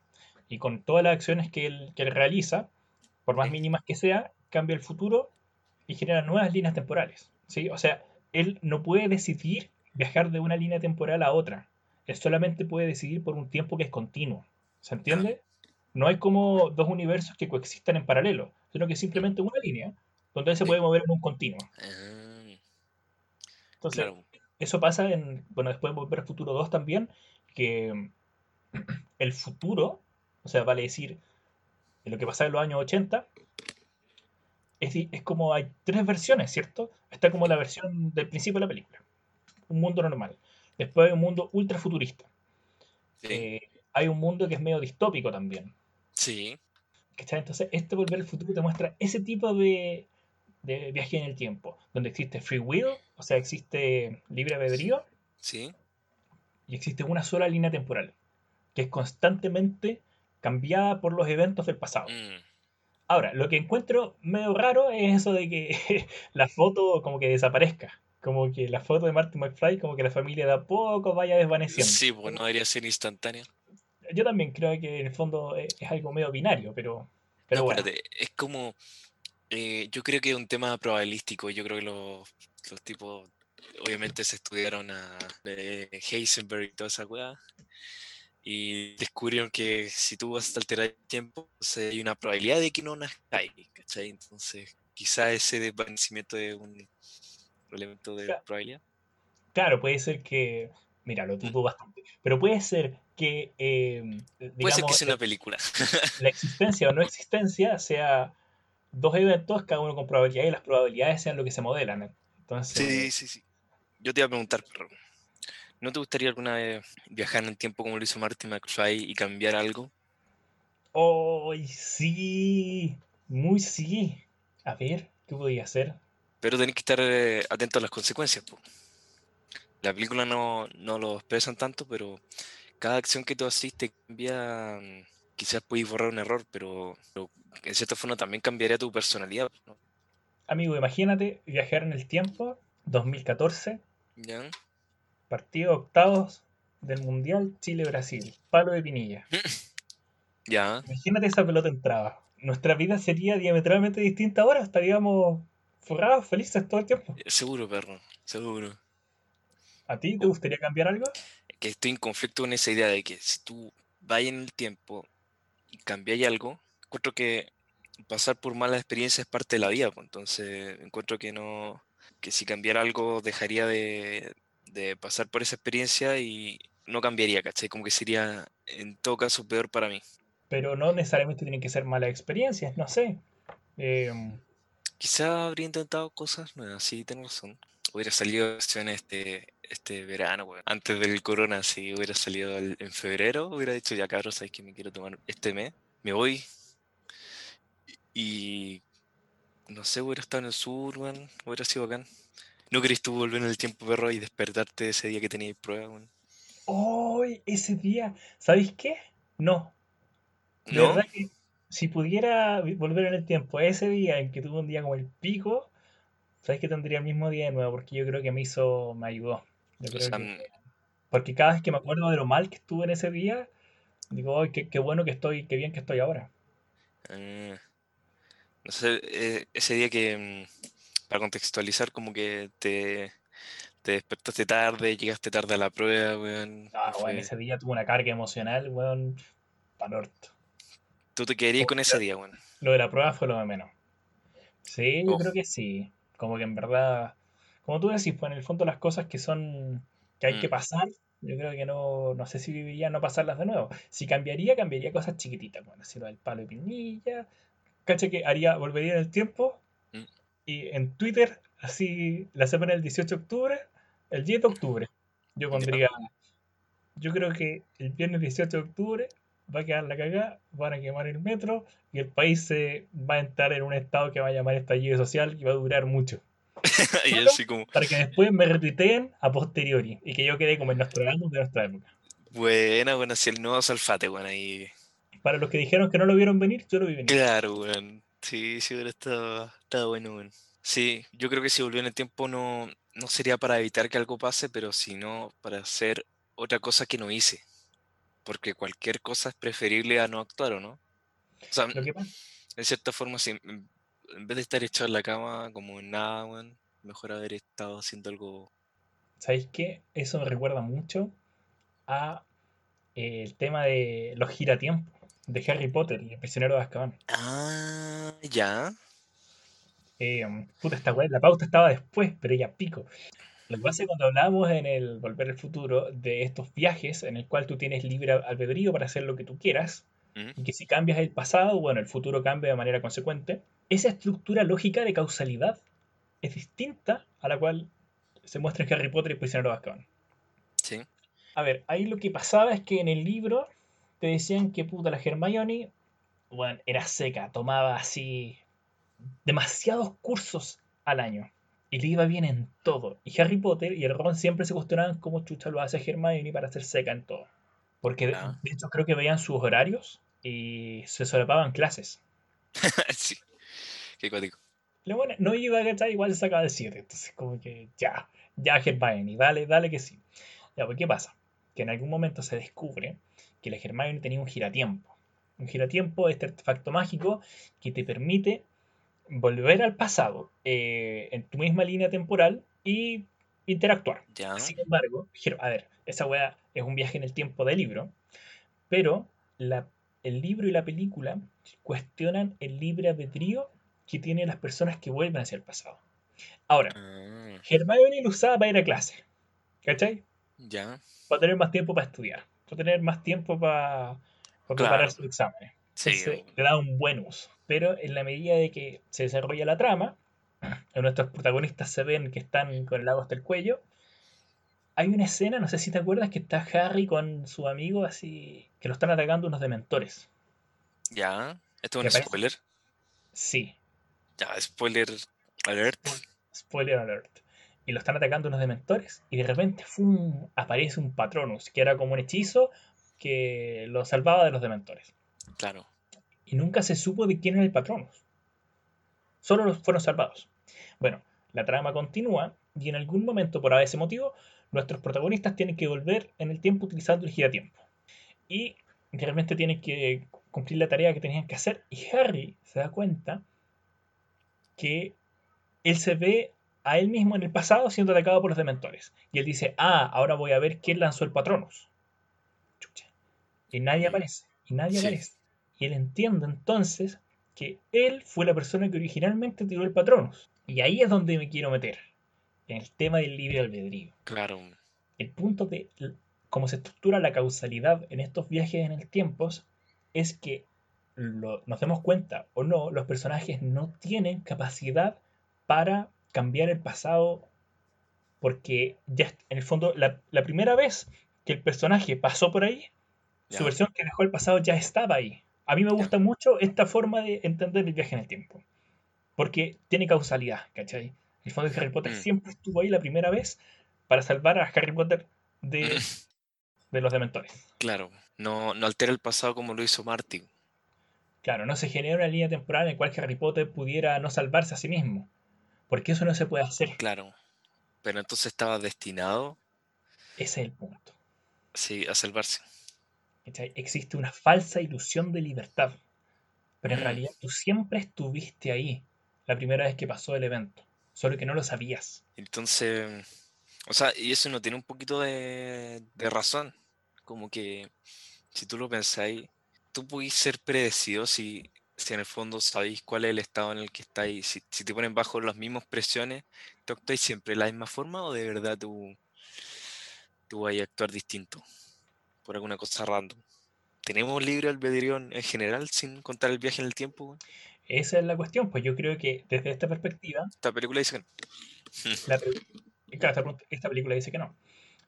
Y con todas las acciones que él, que él realiza, por más mínimas que sea, cambia el futuro y genera nuevas líneas temporales. ¿sí? O sea, él no puede decidir viajar de una línea temporal a otra. Él solamente puede decidir por un tiempo que es continuo. ¿Se entiende? No hay como dos universos que coexistan en paralelo, sino que es simplemente una línea donde él se puede mover en un continuo. Ah, Entonces, claro. eso pasa en, bueno, después de Volver al Futuro 2 también, que el futuro, o sea, vale decir, en lo que pasaba en los años 80, es, como hay tres versiones, ¿cierto? Está como la versión del principio de la película, un mundo normal. Después hay un mundo ultra futurista. Sí. Eh, hay un mundo que es medio distópico también. sí. ¿cachai? Entonces, este Volver al Futuro te muestra ese tipo de, de viaje en el tiempo, donde existe free will, o sea, existe libre albedrío, Sí. y existe una sola línea temporal, que es constantemente cambiada por los eventos del pasado. Mm, Ahora, lo que encuentro medio raro es eso de que la foto como que desaparezca. Como que la foto de Martin McFly, como que la familia de a poco vaya desvaneciendo. Sí, pues no debería ser instantánea. Yo también creo que en el fondo es, algo medio binario, pero, pero no, bueno. espérate, es como. eh, yo creo que es un tema probabilístico. Yo creo que los, los tipos, obviamente, se estudiaron a eh, Heisenberg y toda esa weá. Y descubrieron que si tú vas a alterar el tiempo, entonces hay una probabilidad de que no nazcáis, ¿cachai? Entonces, quizá ese desvanecimiento es un elemento de Claro. probabilidad. Claro, puede ser que. Mira, lo dudo bastante. Pero puede ser que, eh, Puede ser que sea una película. la existencia o no existencia sea dos eventos, cada uno con probabilidades, y las probabilidades sean lo que se modelan. Entonces, Sí, sí, sí. Yo te iba a preguntar, perro. ¿No te gustaría alguna vez viajar en el tiempo como lo hizo Martin McFly y cambiar algo? ¡Ay, sí! Muy sí. A ver, ¿qué podía hacer? Pero tenés que estar eh, atento a las consecuencias, po. La película no, no lo expresan tanto, pero cada acción que tú haces te cambia. mm, Quizás puedes borrar un error, pero, pero en cierta forma también cambiaría tu personalidad, ¿no? Amigo, imagínate viajar en el tiempo, 2014, ¿Ya? Partido octavos del Mundial Chile-Brasil, palo de pinilla. Ya. Imagínate esa pelota entraba. Nuestra vida sería diametralmente distinta ahora, estaríamos forrados, felices todo el tiempo. eh, Seguro, perro. Seguro. ¿A ti te gustaría cambiar algo? que estoy en conflicto con esa idea de que si tú vas en el tiempo y cambiáis algo, encuentro que pasar por malas experiencias es parte de la vida, pues, entonces encuentro que no, que si cambiara algo dejaría de, de pasar por esa experiencia y no cambiaría, ¿cachai? Como que sería en todo caso peor para mí. Pero no necesariamente tienen que ser malas experiencias, no sé. Em, Quizá habría intentado cosas nuevas, sí, tengo razón. Hubiera salido vacaciones este, este verano, weón. Antes del corona, si hubiera salido el- en febrero, hubiera dicho, ya cabros, sabéis que me quiero tomar este mes. Me voy. Y no sé, hubiera estado en el sur, weón. Hubiera sido bacán. ¿No querés tú volver en el tiempo, perro, y despertarte ese día que teníais prueba, weón? ¡Ay! ese día, ¿sabéis qué? No, de ¿No? verdad que si pudiera volver en el tiempo ese día en que tuve un día como el pico, ¿sabéis que tendría el mismo día de nuevo? Porque yo creo que me hizo, me ayudó. Yo O creo sea, que, porque cada vez que me acuerdo de lo mal que estuve en ese día, digo, ¡ay, qué, qué bueno que estoy, qué bien que estoy ahora! ah, no sé, eh, ese día que, mm, para contextualizar, como que te, te despertaste tarde, llegaste tarde a la prueba, weón. Ah, ese día tuve una carga emocional, weón, para orto. Tú te quedarías con ese día, weón. Lo de la prueba fue lo de menos. Sí, yo creo que sí. Como que en verdad, como tú decís, pues en el fondo las cosas que son, que hay que Mm. pasar, yo creo que no, no sé si viviría no pasarlas de nuevo. Si cambiaría, cambiaría cosas chiquititas. Bueno, así lo del palo de pinilla, cacha que haría, volvería en el tiempo. Y en Twitter, así, la semana del 18 de octubre, el 10 de octubre, yo pondría, yo creo que el viernes 18 de octubre va a quedar la cagada, van a quemar el metro y el país se va a entrar en un estado que va a llamar estallido social y va a durar mucho. y así como, Para que después me retuiteen a posteriori y que yo quede como en Nostradamus de nuestra época. buena, bueno, así el nuevo Salfate, weón, ahí. Para los que dijeron que no lo vieron venir, yo lo vi venir. Claro, weón. Sí, sí, hubiera estado, estado bueno, weón. Sí, yo creo que si volvió en el tiempo no, no sería para evitar que algo pase, pero sino para hacer otra cosa que no hice. Porque cualquier cosa es preferible a no actuar, ¿o no? O sea, en cierta forma, si, en vez de estar echado en la cama como en nada, weón, mejor haber estado haciendo algo. ¿Sabéis qué? Eso me recuerda mucho a eh, el tema de los giratiempos de Harry Potter y el prisionero de Azkaban. Ah, ya. Eh, puta, esta weá, la pauta estaba después, pero ya pico. Lo que pasa es que cuando hablábamos en el Volver al Futuro de estos viajes en el cual tú tienes libre albedrío para hacer lo que tú quieras, y que si cambias el pasado, bueno, el futuro cambia de manera consecuente, esa estructura lógica de causalidad es distinta a la cual se muestra en Harry Potter y el prisionero de Azkaban. Sí. A ver, ahí lo que pasaba es que en el libro te decían que puta la Hermione, bueno, era seca, tomaba así demasiados cursos al año y le iba bien en todo. Y Harry Potter y el Ron siempre se cuestionaban cómo chucha lo hace Hermione para ser seca en todo. Porque de, Ah. de hecho creo que veían sus horarios y se solapaban clases. sí. Qué cuático. La buena no iba a cachar, igual se sacaba de 7. Entonces, como que ya, ya Hermione, dale, dale que sí. Ya, pues, ¿qué pasa? Que en algún momento se descubre que la Hermione tenía un giratiempo. Un giratiempo es este artefacto mágico que te permite volver al pasado eh, en tu misma línea temporal y interactuar. Ya. Sin embargo, a ver, esa weá es un viaje en el tiempo del libro, pero la- el libro y la película cuestionan el libre albedrío que tienen las personas que vuelven hacia el pasado. Ahora, Ah, Hermione lo usaba para ir a clase, ¿cachai? ya. Para tener más tiempo para estudiar, para tener más tiempo para, para preparar sus exámenes. Sí. Entonces, le da un buen uso. Pero en la medida de que se desarrolla la trama, nuestros protagonistas se ven que están con el lago hasta el cuello. Hay una escena, no sé si te acuerdas, que está Harry con su amigo así, que lo están atacando unos dementores. Ya. Esto ¿Te es un parece? spoiler. Sí, Ya, spoiler alert. spoiler alert. Y lo están atacando unos dementores y de repente ¡fum! aparece un Patronus, que era como un hechizo que lo salvaba de los dementores. Claro. y nunca se supo de quién era el Patronus. Solo los fueron salvados. Bueno, la trama continúa y en algún momento, por ese motivo, nuestros protagonistas tienen que volver en el tiempo utilizando el giratiempo. Y realmente tienen que cumplir la tarea que tenían que hacer. Y Harry se da cuenta que él se ve a él mismo en el pasado siendo atacado por los dementores. Y él dice, ah, ahora voy a ver quién lanzó el Patronus. Chucha. Y nadie aparece. Y nadie Sí. aparece. Y él entiende entonces que él fue la persona que originalmente tiró el Patronus. Y ahí es donde me quiero meter. En el tema del libre albedrío. Claro. El punto de cómo se estructura la causalidad en estos viajes en el tiempo es que lo- nos demos cuenta o no, los personajes no tienen capacidad para cambiar el pasado porque ya en el fondo la, la primera vez que el personaje pasó por ahí, su versión que dejó el pasado ya estaba ahí. A mí me gusta mucho esta forma de entender el viaje en el tiempo. Porque tiene causalidad, ¿cachai? El fondo de Harry Potter Mm. siempre estuvo ahí la primera vez para salvar a Harry Potter de, de los dementores. Claro. No, no altera el pasado como lo hizo Marty. Claro, no se genera una línea temporal en la cual Harry Potter pudiera no salvarse a sí mismo. Porque eso no se puede hacer. Claro. Pero entonces estaba destinado, Ese es el punto. sí, a salvarse. Existe una falsa ilusión de libertad. Pero en Mm. realidad tú siempre estuviste ahí la primera vez que pasó el evento. Solo que no lo sabías. Entonces, o sea, y eso no tiene un poquito de, de razón. Como que, si tú lo pensáis, tú podéis ser predecido si, si en el fondo sabéis cuál es el estado en el que estáis. Si, si te ponen bajo las mismas presiones, ¿tú actuáis siempre de la misma forma o de verdad tú, tú vas a actuar distinto? Por alguna cosa random. ¿Tenemos libre albedrío en en general sin contar el viaje en el tiempo? esa es la cuestión, pues yo creo que desde esta perspectiva, Esta película dice que no. la claro, esta película dice que no.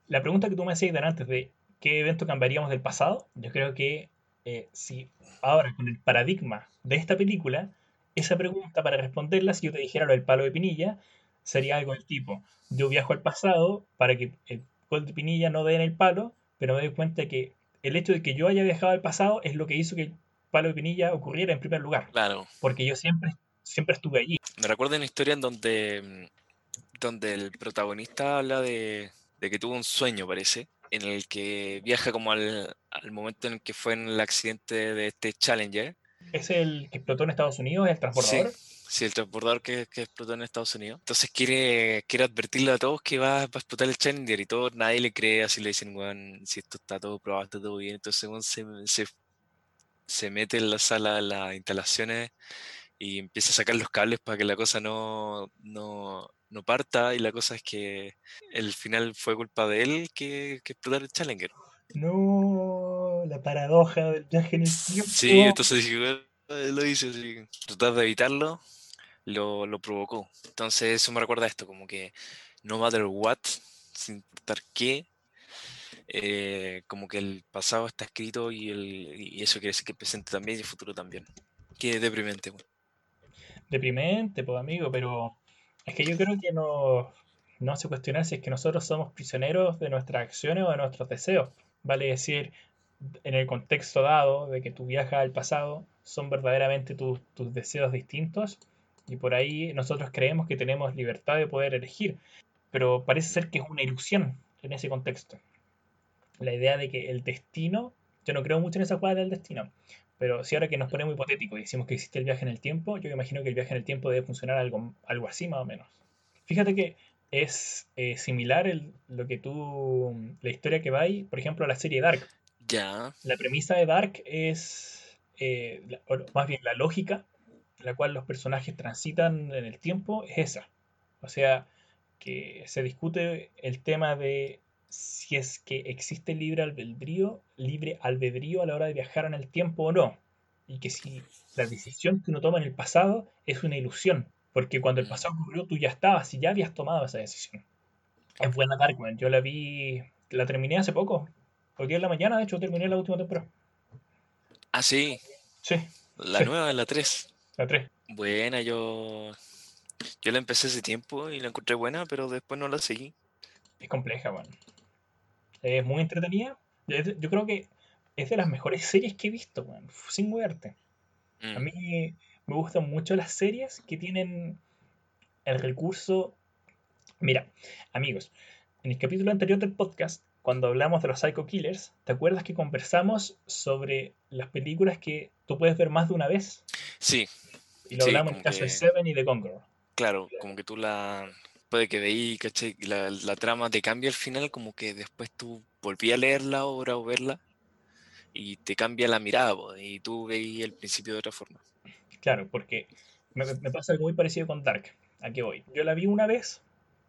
La pregunta que tú me hacías antes de qué evento cambiaríamos del pasado, yo creo que eh, si ahora con el paradigma de esta película, esa pregunta para responderla, si yo te dijera lo del palo de Pinilla, sería algo del tipo, yo viajo al pasado para que el gol de Pinilla no dé en el palo, pero me doy cuenta que el hecho de que yo haya viajado al pasado es lo que hizo que el palo de Pinilla ocurriera en primer lugar, Claro. porque yo siempre, siempre estuve allí. Me recuerdo una historia en donde, mm, donde el protagonista habla de, de que tuvo un sueño, parece, en el que viaja como al, al momento en el que fue en el accidente de este Challenger. Es el que explotó en Estados Unidos, el Sí, transbordador. sí, el transbordador que, que explotó en Estados Unidos. Entonces quiere, quiere advertirle a todos que va, va a explotar el Challenger y todo, nadie le cree, así le dicen, weón, si esto está todo probado, está todo bien. Entonces weón, se, se, se mete en la sala de las instalaciones y empieza a sacar los cables para que la cosa no, no, no parta. Y la cosa es que el final fue culpa de él que, que el Challenger. No, la paradoja del viaje en el tiempo. Sí, entonces dije, "Weón, lo hice así. Tratar de evitarlo lo, lo provocó. Entonces eso me recuerda a esto, como que no matter what, sin importar qué, eh, como que el pasado está escrito y, el, y eso quiere decir que el presente también y el futuro también. Qué deprimente. weón. Deprimente, pues amigo, pero es que yo creo que no, hace cuestionar si es que nosotros somos prisioneros de nuestras acciones o de nuestros deseos. Vale decir, en el contexto dado de que tú viajas al pasado, son verdaderamente tus, tus deseos distintos y por ahí nosotros creemos que tenemos libertad de poder elegir, pero parece ser que es una ilusión en ese contexto. La idea de que el destino, yo no creo mucho en esa cuadra del destino, pero si ahora que nos ponemos hipotético y decimos que existe el viaje en el tiempo, yo me imagino que el viaje en el tiempo debe funcionar algo, algo así más o menos. Fíjate que es eh, similar el- lo que tú, la historia que va ahí, por ejemplo, a la serie Dark. Ya, La premisa de Dark es, eh, la- o más bien la lógica, en la cual los personajes transitan en el tiempo, es esa. O sea, que se discute el tema de si es que existe libre albedrío, libre albedrío a la hora de viajar en el tiempo o no. Y que si la decisión que uno toma en el pasado es una ilusión. Porque cuando el pasado ocurrió, tú ya estabas y ya habías tomado esa decisión. Es buena Darkman. Yo la vi, la terminé hace poco. Hoy día en la mañana, de hecho, terminé la última temporada. ah, sí, Sí, la Sí. nueva, la 3. la 3. Buena, yo, yo la empecé hace tiempo y la encontré buena, pero después no la seguí. Es compleja, bueno. Es muy entretenida. Yo creo que es de las mejores series que he visto. Sin moverte. A Mm, mí me gustan mucho las series que tienen el recurso. Mira, amigos, en el capítulo anterior del podcast, cuando hablamos de los Psycho Killers, ¿te acuerdas que conversamos sobre las películas que tú puedes ver más de una vez? Sí, Y lo Sí, hablamos en el caso de Seven y de Girl. claro, como que tú la... Que de ahí, ¿cachai? y La, trama te cambia al final, como que después tú volví a leer la obra o verla y te cambia la mirada, y tú veis el principio de otra forma. Claro, porque me, me pasa algo muy parecido con Dark. ¿A qué voy? Yo la vi una vez,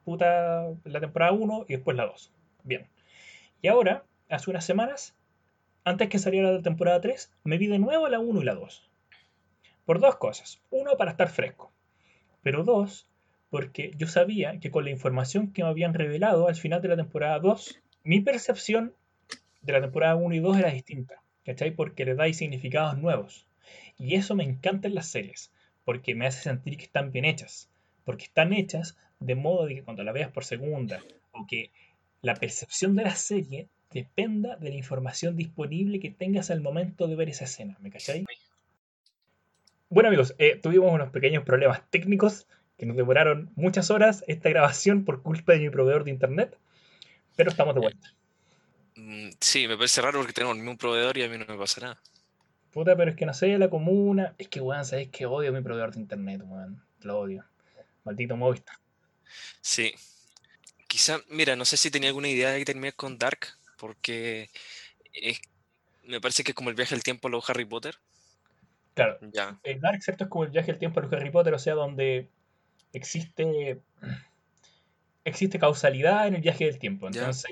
puta, la temporada 1 y después la 2. Bien. Y ahora, hace unas semanas, antes que saliera la temporada 3, me vi de nuevo la 1 y la 2. Por dos cosas. Uno, para estar fresco. Pero dos, porque yo sabía que con la información que me habían revelado al final de la temporada 2, mi percepción de la temporada 1 y 2 era distinta. ¿Cachai? Porque le dais significados nuevos. Y eso me encanta en las series, porque me hace sentir que están bien hechas. Porque están hechas de modo de que cuando la veas por segunda, o que la percepción de la serie dependa de la información disponible que tengas al momento de ver esa escena. ¿Me cachai? Bueno amigos, eh, tuvimos unos pequeños problemas técnicos que nos demoraron muchas horas esta grabación por culpa de mi proveedor de internet, pero estamos de vuelta. Mm, Sí, me parece raro porque tenemos el mismo proveedor y a mí no me pasa nada. Puta, pero es que no sé, la comuna. Es que, weón, sabes que odio a mi proveedor de internet, weón. Lo odio. Maldito Movistar. Sí. Quizá, mira, no sé si tenía alguna idea de terminar con Dark, porque es, me parece que es como el viaje al tiempo a los Harry Potter. Claro, Ya. el Dark, ¿cierto? Es como el viaje al tiempo de los Harry Potter, o sea, donde existe. Existe causalidad en el viaje del tiempo. Entonces,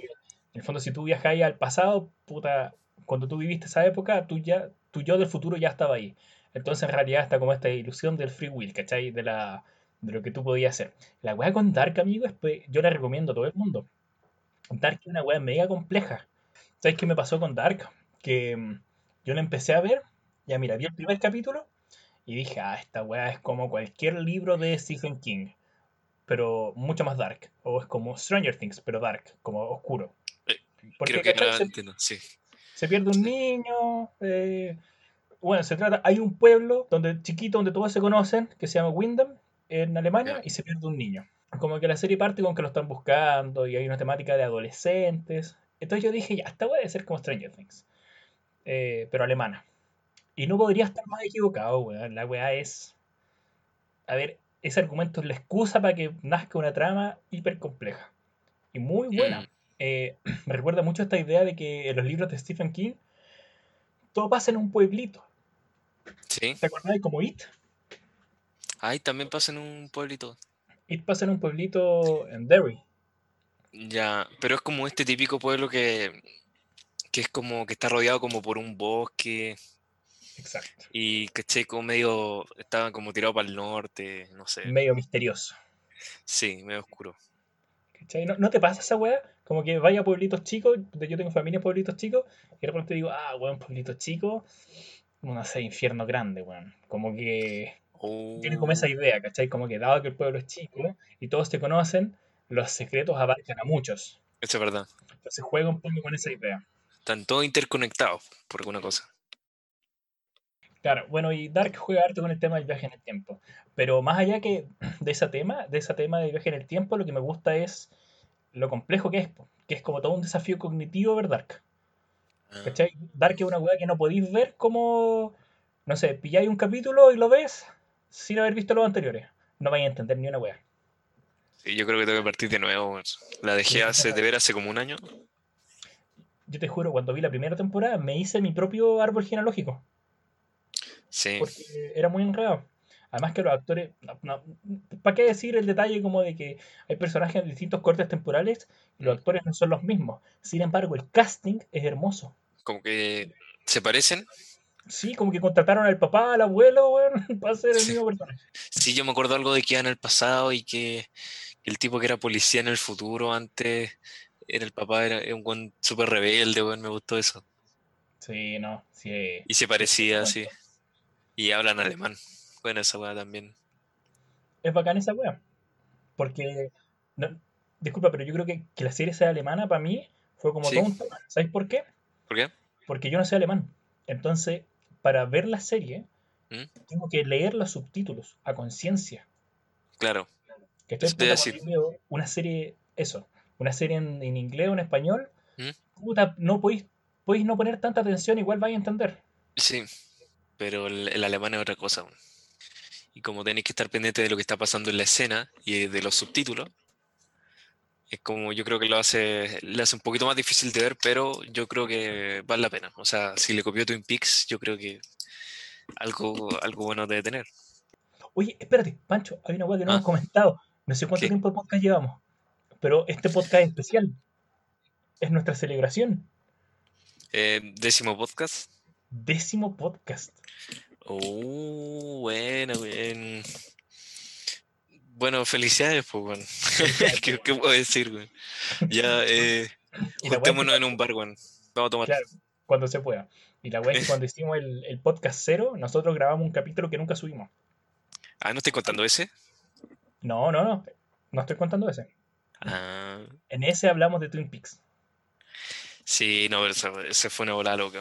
en el fondo, si tú viajas ahí al pasado, puta, cuando tú viviste esa época, tú ya, tu yo del futuro ya estaba ahí. Entonces en realidad está como esta ilusión del free will, ¿cachai? De, la, de lo que tú podías hacer. La weá con Dark, amigo, es, pues, yo la recomiendo a todo el mundo. Dark es una weá mega compleja. ¿Sabes qué me pasó con Dark? Que mm, yo la empecé a ver, ya mira, vi el primer capítulo y dije, ah, esta weá es como cualquier libro de Stephen King, pero mucho más dark. O es como Stranger Things, pero dark, como oscuro. Eh, Porque, Creo que se, entiendo, sí. se pierde un niño. eh, bueno, se trata. Hay un pueblo donde chiquito donde todos se conocen, que se llama Windham, en Alemania, y se pierde un niño. Como que la serie parte con que lo están buscando y hay una temática de adolescentes. Entonces yo dije, ya, esta weá debe ser como Stranger Things, eh, pero alemana. Y no podría estar más equivocado, weón. La weá es. A ver, ese argumento es la excusa para que nazca una trama hiper compleja. Y muy buena. Eh, me recuerda mucho esta idea de que en los libros de Stephen King todo pasa en un pueblito. sí. ¿Te acordás? Como It. Ahí también pasa en un pueblito. It pasa en un pueblito en Derry. Ya, pero es como este típico pueblo que, que es como que está rodeado como por un bosque Exacto. y que como medio, estaba como tirado para el norte, no sé. Medio misterioso. Sí, medio oscuro. ¿Cachai? ¿No, no te pasa esa weá? Como que vaya a pueblitos chicos, yo tengo familia en pueblitos chicos, y de repente digo, ah, weón, pueblito chico, no sé, infierno grande, weón. Como que tiene como esa Oh, idea, ¿cachai? Como que dado que el pueblo es chico y todos te conocen, los secretos abarcan a muchos. eso es verdad. Entonces juega un poco con esa idea. Están todos interconectados por alguna cosa. Claro, bueno, y Dark juega harto con el tema del viaje en el tiempo. Pero más allá que de ese tema, de ese tema del viaje en el tiempo, lo que me gusta es lo complejo que es, que es como todo un desafío cognitivo ver Dark. Ah, ¿Cachai? Dark es una weá que no podéis ver como, no sé, pilláis un capítulo y lo ves sin haber visto los anteriores. No vais a entender ni una weá. sí, yo creo que tengo que partir de nuevo. La dejé hace, de ver hace como un año. Yo te juro, cuando vi la primera temporada me hice mi propio árbol genealógico. Sí, porque era muy enredado. Además que los actores, ¿para qué decir el detalle como de que hay personajes en distintos cortes temporales y los Mm. actores no son los mismos? Sin embargo, el casting es hermoso. como que se parecen. Sí, como que contrataron al papá, al abuelo, weón, para ser el Sí. mismo personaje. Sí, yo me acuerdo algo de que iba en el pasado y que el tipo que era policía en el futuro antes era el papá, era, era un buen súper rebelde, weón, me gustó eso. Sí, no, sí. Y se parecía así. Y hablan alemán. Bueno, esa weá también. Es bacán esa weá. Porque, no- disculpa, pero yo creo que, que la serie sea alemana para mí fue como Sí. todo un tema. ¿Sabéis por qué? ¿Por qué? Porque yo no sé alemán. Entonces, para ver la serie, ¿Mm? tengo que leer los subtítulos a conciencia. Claro. Que estoy puta, veo una serie, eso, una serie en, en inglés o en español, ¿Mm? puta, no podéis, podéis no poner tanta atención, igual vais a entender. Sí, pero el, el alemán es otra cosa. Y como tenéis que estar pendiente de lo que está pasando en la escena y de los subtítulos, es como yo creo que lo hace, le hace un poquito más difícil de ver, pero yo creo que vale la pena. O sea, si le copió Twin Peaks, yo creo que algo, algo bueno debe tener. Oye, espérate, Pancho, hay una weá que no Ah. hemos comentado. No sé cuánto ¿Qué? tiempo de podcast llevamos, pero este podcast es especial. Es nuestra celebración. Eh, décimo podcast. Décimo podcast. Oh, bueno, bien. Bueno, felicidades, pues. ¿Qué, qué puedo decir? Ya, eh, juntémonos en un bar, weón. Vamos a tomar. Claro, cuando se pueda. Y la weá es que cuando hicimos el, el podcast cero, nosotros grabamos un capítulo que nunca subimos. Ah, ¿no estoy contando ese? No, no, no. No estoy contando ese. Ah, En ese hablamos de Twin Peaks. sí, no, esa fue una bola loca.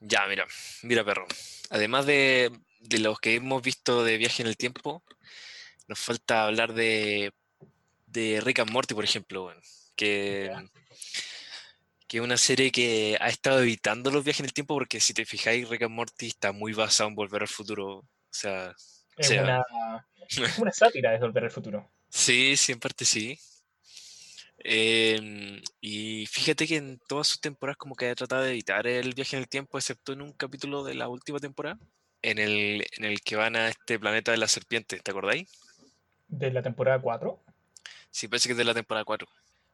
Ya, mira, mira, perro. Además de, de los que hemos visto de viaje en el tiempo, nos falta hablar de, de Rick and Morty, por ejemplo, que, que es una serie que ha estado evitando los viajes en el tiempo porque si te fijáis, Rick and Morty está muy basado en volver al futuro. O sea, Es sea, una, es una sátira de Volver al Futuro. Sí, sí, en parte sí. Em, y fíjate que en todas sus temporadas como que ha tratado de evitar el viaje en el tiempo, excepto en un capítulo de la última temporada, en el, en el que van a este planeta de la serpiente, ¿te acordáis? De la temporada 4. Sí, parece que es de la temporada 4.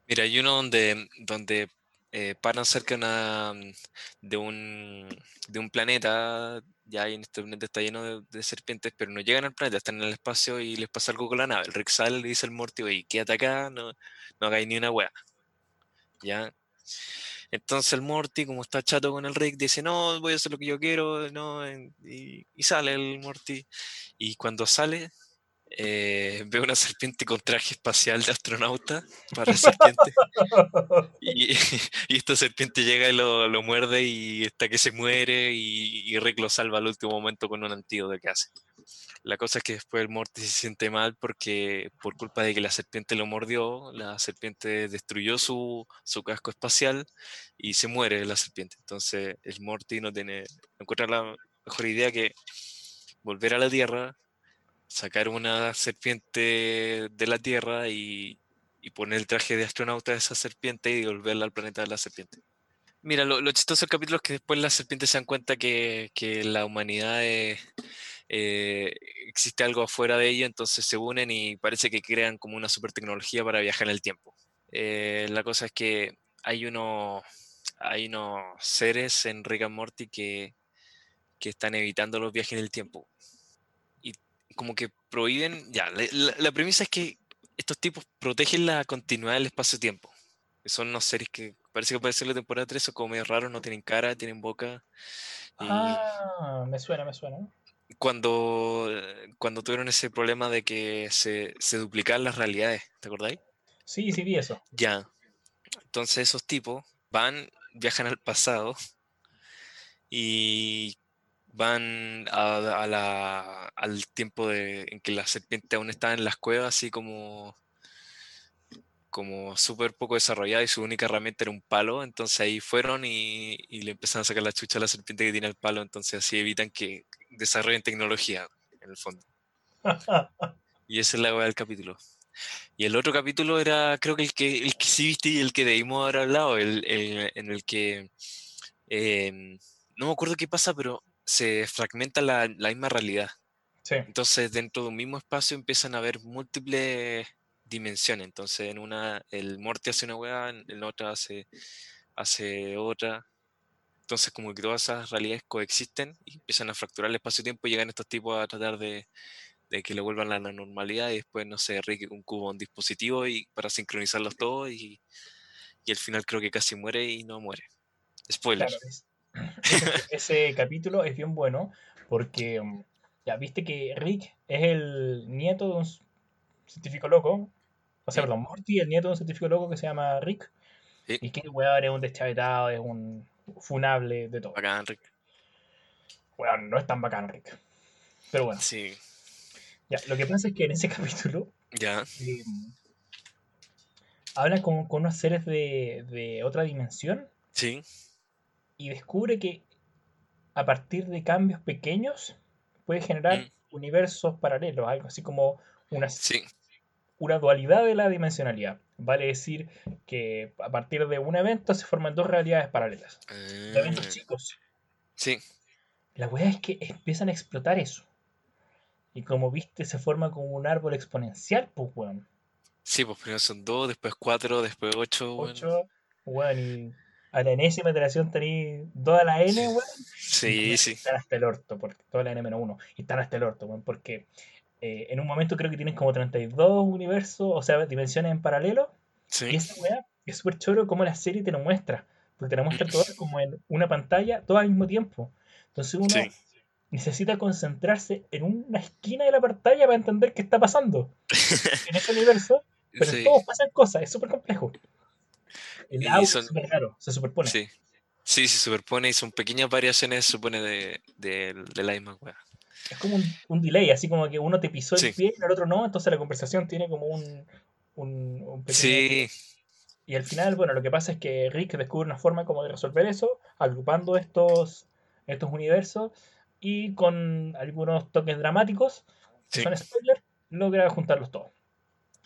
Mira, hay uno donde, donde eh, paran cerca de, una, mm, de, un, de un planeta, ya en este planeta está lleno de, serpientes, pero no llegan al planeta, están en el espacio y les pasa algo con la nave. El Rick sale le dice al Morty, oye, quédate acá, no, no hagáis ni una wea. ¿Ya? Entonces el Morty, como está chato con el Rick, dice, no, voy a hacer lo que yo quiero, no, y sale el Morty. Y cuando sale, eh, ve una serpiente con traje espacial de astronauta para serpiente. Y, y esta serpiente llega y lo, lo muerde y hasta que se muere y, y Rick lo salva al último momento con un antídoto que hace. La cosa es que después el Morty se siente mal porque por culpa de que la serpiente lo mordió, la serpiente destruyó su, su casco espacial y se muere la serpiente. Entonces el Morty no tiene, no encuentra la mejor idea que volver a la Tierra, sacar una serpiente de la Tierra y, y poner el traje de astronauta de esa serpiente y devolverla al planeta de la serpiente. Mira, lo, lo chistoso del capítulo es que después las serpientes se dan cuenta que, que la humanidad eh, existe algo afuera de ello, entonces se unen y parece que crean como una super tecnología para viajar en el tiempo. Eh, la cosa es que hay unos, hay unos seres en Rick and Morty que, que están evitando los viajes en el tiempo. Como que prohíben, ya, la, la- la premisa es que estos tipos protegen la continuidad del espacio-tiempo. Son unos seres que parece que puede ser la temporada 3 son como medio raros, no tienen cara, tienen boca. Y Ah, me suena, me suena. cuando, cuando tuvieron ese problema de que se, se duplicaban las realidades, ¿te acordáis? Sí, sí vi eso. Ya. Entonces esos tipos van, viajan al pasado y van a, a la, al tiempo de, en que la serpiente aún estaba en las cuevas, así como, como súper poco desarrollada y su única herramienta era un palo. Entonces ahí fueron y, y le empezaron a sacar la chucha a la serpiente que tiene el palo. Entonces así evitan que desarrollen tecnología, en el fondo. Y esa es la weá del capítulo. Y el otro capítulo era, creo que el que, el que sí viste y el que debimos haber hablado, el, el- en el que em, no me acuerdo qué pasa, pero se fragmenta la, la misma realidad. Sí. Entonces, dentro de un mismo espacio empiezan a haber múltiples dimensiones. Entonces, en una, el Morty hace una weá, en en otra hace, hace otra. Entonces, como que todas esas realidades coexisten y empiezan a fracturar el espacio-tiempo y llegan estos tipos a tratar de, de que le vuelvan a la normalidad y después, no sé, Rick un cubo, un dispositivo y para sincronizarlos todos y, y al final creo que casi muere y no muere. Spoiler. Claro, ese, ese capítulo es bien bueno porque mm, ya viste que Rick es el nieto de un científico loco. O sea, perdón, Morty el nieto de un científico loco que se llama Rick. Sí. Y que weón es un deschavetado, es un funable de todo. Bacán, Rick. Weón, no es tan bacán Rick. Pero bueno, Sí, ya, lo que pasa es que en ese capítulo ya. eh, habla con, con unos seres de, de otra dimensión Sí, y descubre que a partir de cambios pequeños puede generar Mm. universos paralelos, algo así como una, sí, una dualidad de la dimensionalidad. Vale decir que a partir de un evento se forman dos realidades paralelas. De eventos chicos. sí, La weá es que empiezan a explotar eso. Y como viste, se forma como un árbol exponencial, pues weón. sí, pues primero son dos, después cuatro, después ocho. 8, weón, y a la enésima iteración tenéis 2 a la n, weón. Sí, sí, Están hasta el orto, porque toda la N-1. Y están hasta el orto, weón, porque eh, en un momento creo que tienes como 32 universos, o sea, dimensiones en paralelo. Y sí, esa weá es súper choro como la serie te lo muestra. Porque te lo muestra todo como en una pantalla, todo al mismo tiempo. Entonces uno sí. necesita concentrarse en una esquina de la pantalla para entender qué está pasando en ese universo. Pero Sí, todos pasan cosas, es súper complejo. El audio son- es súper raro, se superpone. sí. Sí, se superpone y son pequeñas variaciones, se supone, de, de, de la misma weá. Es como un, un delay, así como que uno te pisó el Sí. pie y el otro no, entonces la conversación tiene como un, un, un pequeño... Sí, Y al final, bueno, lo que pasa es que Rick descubre una forma como de resolver eso, agrupando estos, estos universos y con algunos toques dramáticos, que sí, son spoiler, logra juntarlos todos.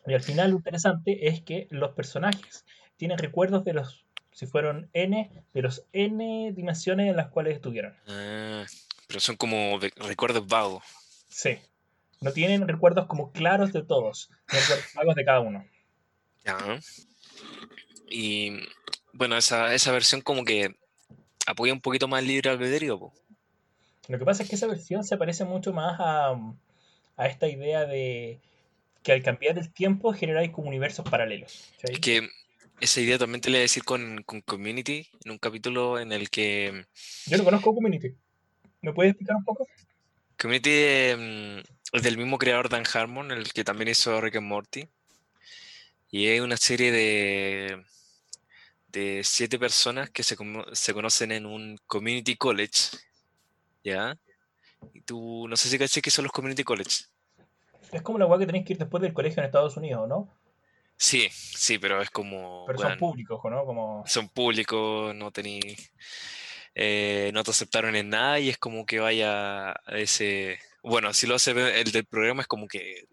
Y al final lo interesante es que los personajes tienen recuerdos de los, si fueron N, de los N dimensiones en las cuales estuvieron. Ah, pero son como recuerdos vagos. Sí. No tienen recuerdos como claros de todos, recuerdos vagos de cada uno. Ya. Y bueno, esa, esa versión como que apoya un poquito más el libre albedrío, po. Lo que pasa es que esa versión se parece mucho más a, a esta idea de que al cambiar el tiempo generáis como universos paralelos. Es que esa idea también te la voy a decir con, con Community, en un capítulo en el que Yo no conozco Community. ¿Me puedes explicar un poco? Community eh, es del mismo creador Dan Harmon, el que también hizo Rick and Morty. Y es una serie de, de siete personas que se, se conocen en un community college. ¿Ya? Y tú, no sé si caché que son los community college. Es como la weá que tenéis que ir después del colegio en Estados Unidos, ¿no? Sí, sí, pero es como. Pero son públicos, ¿no? Como... son públicos, no tení, eh, no te aceptaron en nada y es como que vaya a ese, bueno, si lo hace el del programa es como que,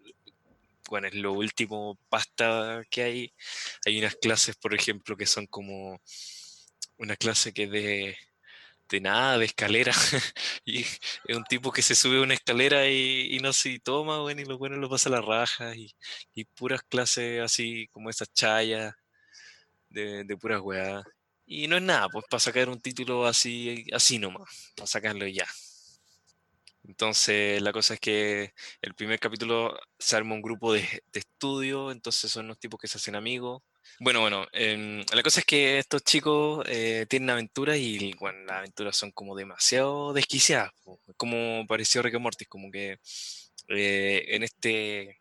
bueno, es lo último pasta que hay. Hay unas clases, por ejemplo, que son como una clase que es de, de nada, de escalera, y es un tipo que se sube una escalera y, no se toma, bueno, y lo bueno lo pasa a la raja, y, y puras clases así como esas chayas de, de puras weas. Y no es nada, pues para sacar un título así, así nomás, para sacarlo ya. Entonces, la cosa es que el primer capítulo se arma un grupo de, de estudio, entonces son unos tipos que se hacen amigos. Bueno, bueno, em, la cosa es que estos chicos eh, tienen aventuras y, bueno, las aventuras son como demasiado desquiciadas, po, como pareció Rick and Morty, como que eh, en este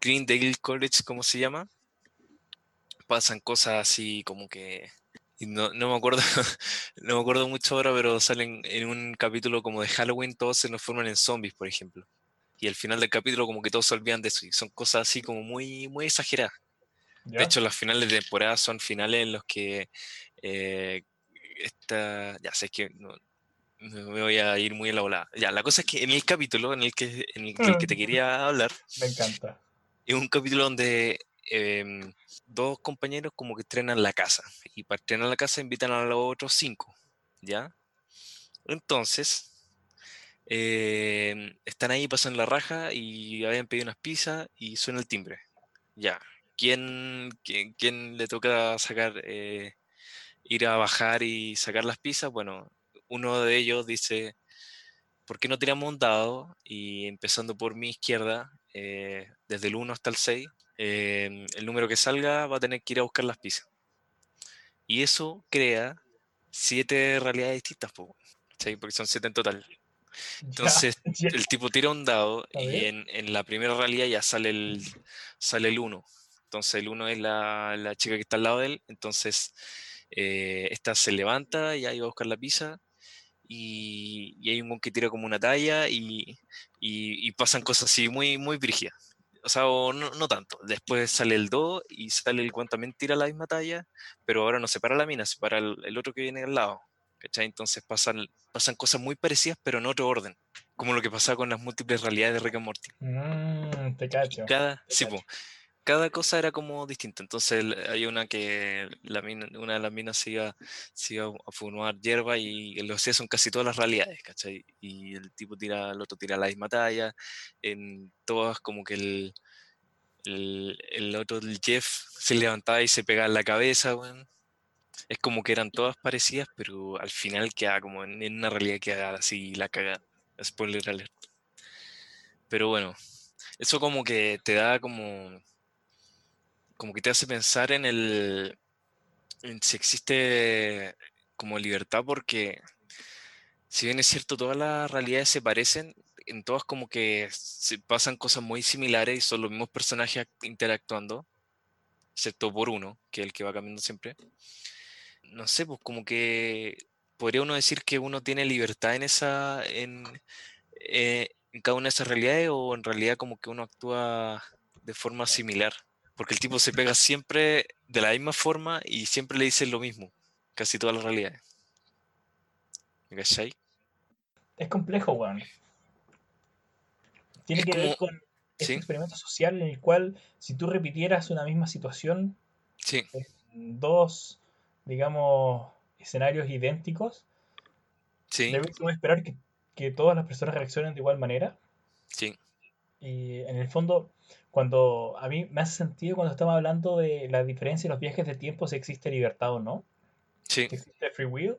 Greendale College, ¿cómo se llama? Pasan cosas así como que no, no me acuerdo, no me acuerdo mucho ahora, pero salen en un capítulo como de Halloween, todos se nos forman en zombies, por ejemplo. Y al final del capítulo como que todos se olvidan de eso. Y son cosas así como muy, muy exageradas. ¿Ya? De hecho, los finales de temporada son finales en los que eh, esta, ya sé que no, me voy a ir muy en la volada. Ya, la cosa es que en el capítulo en el que, en el, del que te quería hablar, Me encanta. es un capítulo donde em, dos compañeros como que estrenan la casa. Y para estrenar la casa invitan a los otros cinco. ¿Ya? Entonces, em, están ahí, pasan la raja y habían pedido unas pizzas y suena el timbre. Ya. ¿Quién, quién, quién le toca sacar, eh, ir a bajar y sacar las pizzas? Bueno, uno de ellos dice, ¿por qué no tiramos un dado? Y empezando por mi izquierda, eh, desde el 1 hasta el 6, eh, el número que salga va a tener que ir a buscar las pizzas. Y eso crea siete realidades distintas, ¿cachai? porque son siete en total. Ya, Entonces, ya. el tipo tira un dado y en, en la primera realidad ya sale el, sale el 1. Entonces el 1 es la, la chica que está al lado de él. Entonces eh, esta se levanta y ahí va a buscar la pizza. Y, y hay un weón que tira como una talla y, y- y pasan cosas así muy, muy brígidas. O sea, o no, no tanto. Después sale el 2 y sale el weón también tira la misma talla, pero ahora no se para la mina, se para el, el otro que viene al lado. ¿cachai? Entonces pasan, pasan cosas muy parecidas, pero en otro orden. Como lo que pasaba con las múltiples realidades de Rick and Morty. Mm, te cacho. Cada, te sí, cacho. po, cada cosa era como distinta. Entonces el- hay una que la mina- una de las minas se iba, se iba a fumar hierba y lo hacía son casi todas las realidades, ¿cachai? Y el tipo tira, el otro tira la misma talla. En todas como que el, el, el otro, el Jeff, se levantaba y se pegaba en la cabeza, weón. Es como que eran todas parecidas, pero al final queda como en, en una realidad queda así la caga. Spoiler alert. Pero bueno, eso como que te da como, como que te hace pensar en el, si existe como libertad, porque si bien es cierto, todas las realidades se parecen, en todas como que se pasan cosas muy similares y son los mismos personajes act- interactuando, excepto por uno, que es el que va cambiando siempre. No sé, pues como que podría uno decir que uno tiene libertad en esa, en, eh, en cada una de esas realidades o en realidad como que uno actúa de forma similar. Porque el tipo se pega siempre de la misma forma y siempre le dice lo mismo, casi todas las realidades. ¿Me cachai? Es complejo, weón. Tiene Es que ver con este ¿Sí? experimento social en el cual si tú repitieras una misma situación Sí, en dos, digamos, escenarios idénticos, sí, debemos esperar que, que todas las personas reaccionen de igual manera. sí, Y en el fondo, cuando a mí me hace sentido cuando estamos hablando de la diferencia en los viajes de tiempo, si existe libertad o no. Sí. que existe free will,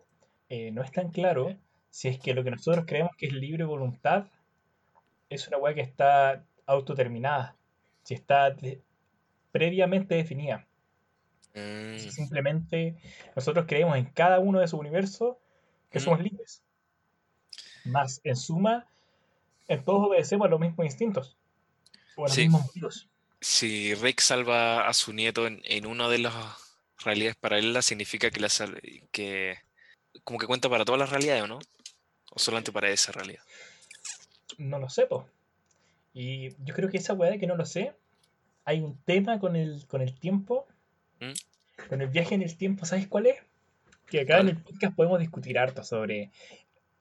eh, no es tan claro si es que lo que nosotros creemos que es libre voluntad es una weá que está autoterminada, si está de- previamente definida. Mm, Si simplemente nosotros creemos en cada uno de sus universos que Mm. somos libres. Más, en suma, en todos obedecemos a los mismos instintos los Sí. mismos motivos. Si Rick salva a su nieto en, en una de las realidades paralelas, significa que, la sal- que como que cuenta para todas las realidades, ¿o no? O solamente para esa realidad. No lo sé, po. Y yo creo que esa weá de que no lo sé, hay un tema con el, con el tiempo, ¿Mm? con el viaje en el tiempo, ¿sabes cuál es? Que acá en el podcast podemos discutir harto sobre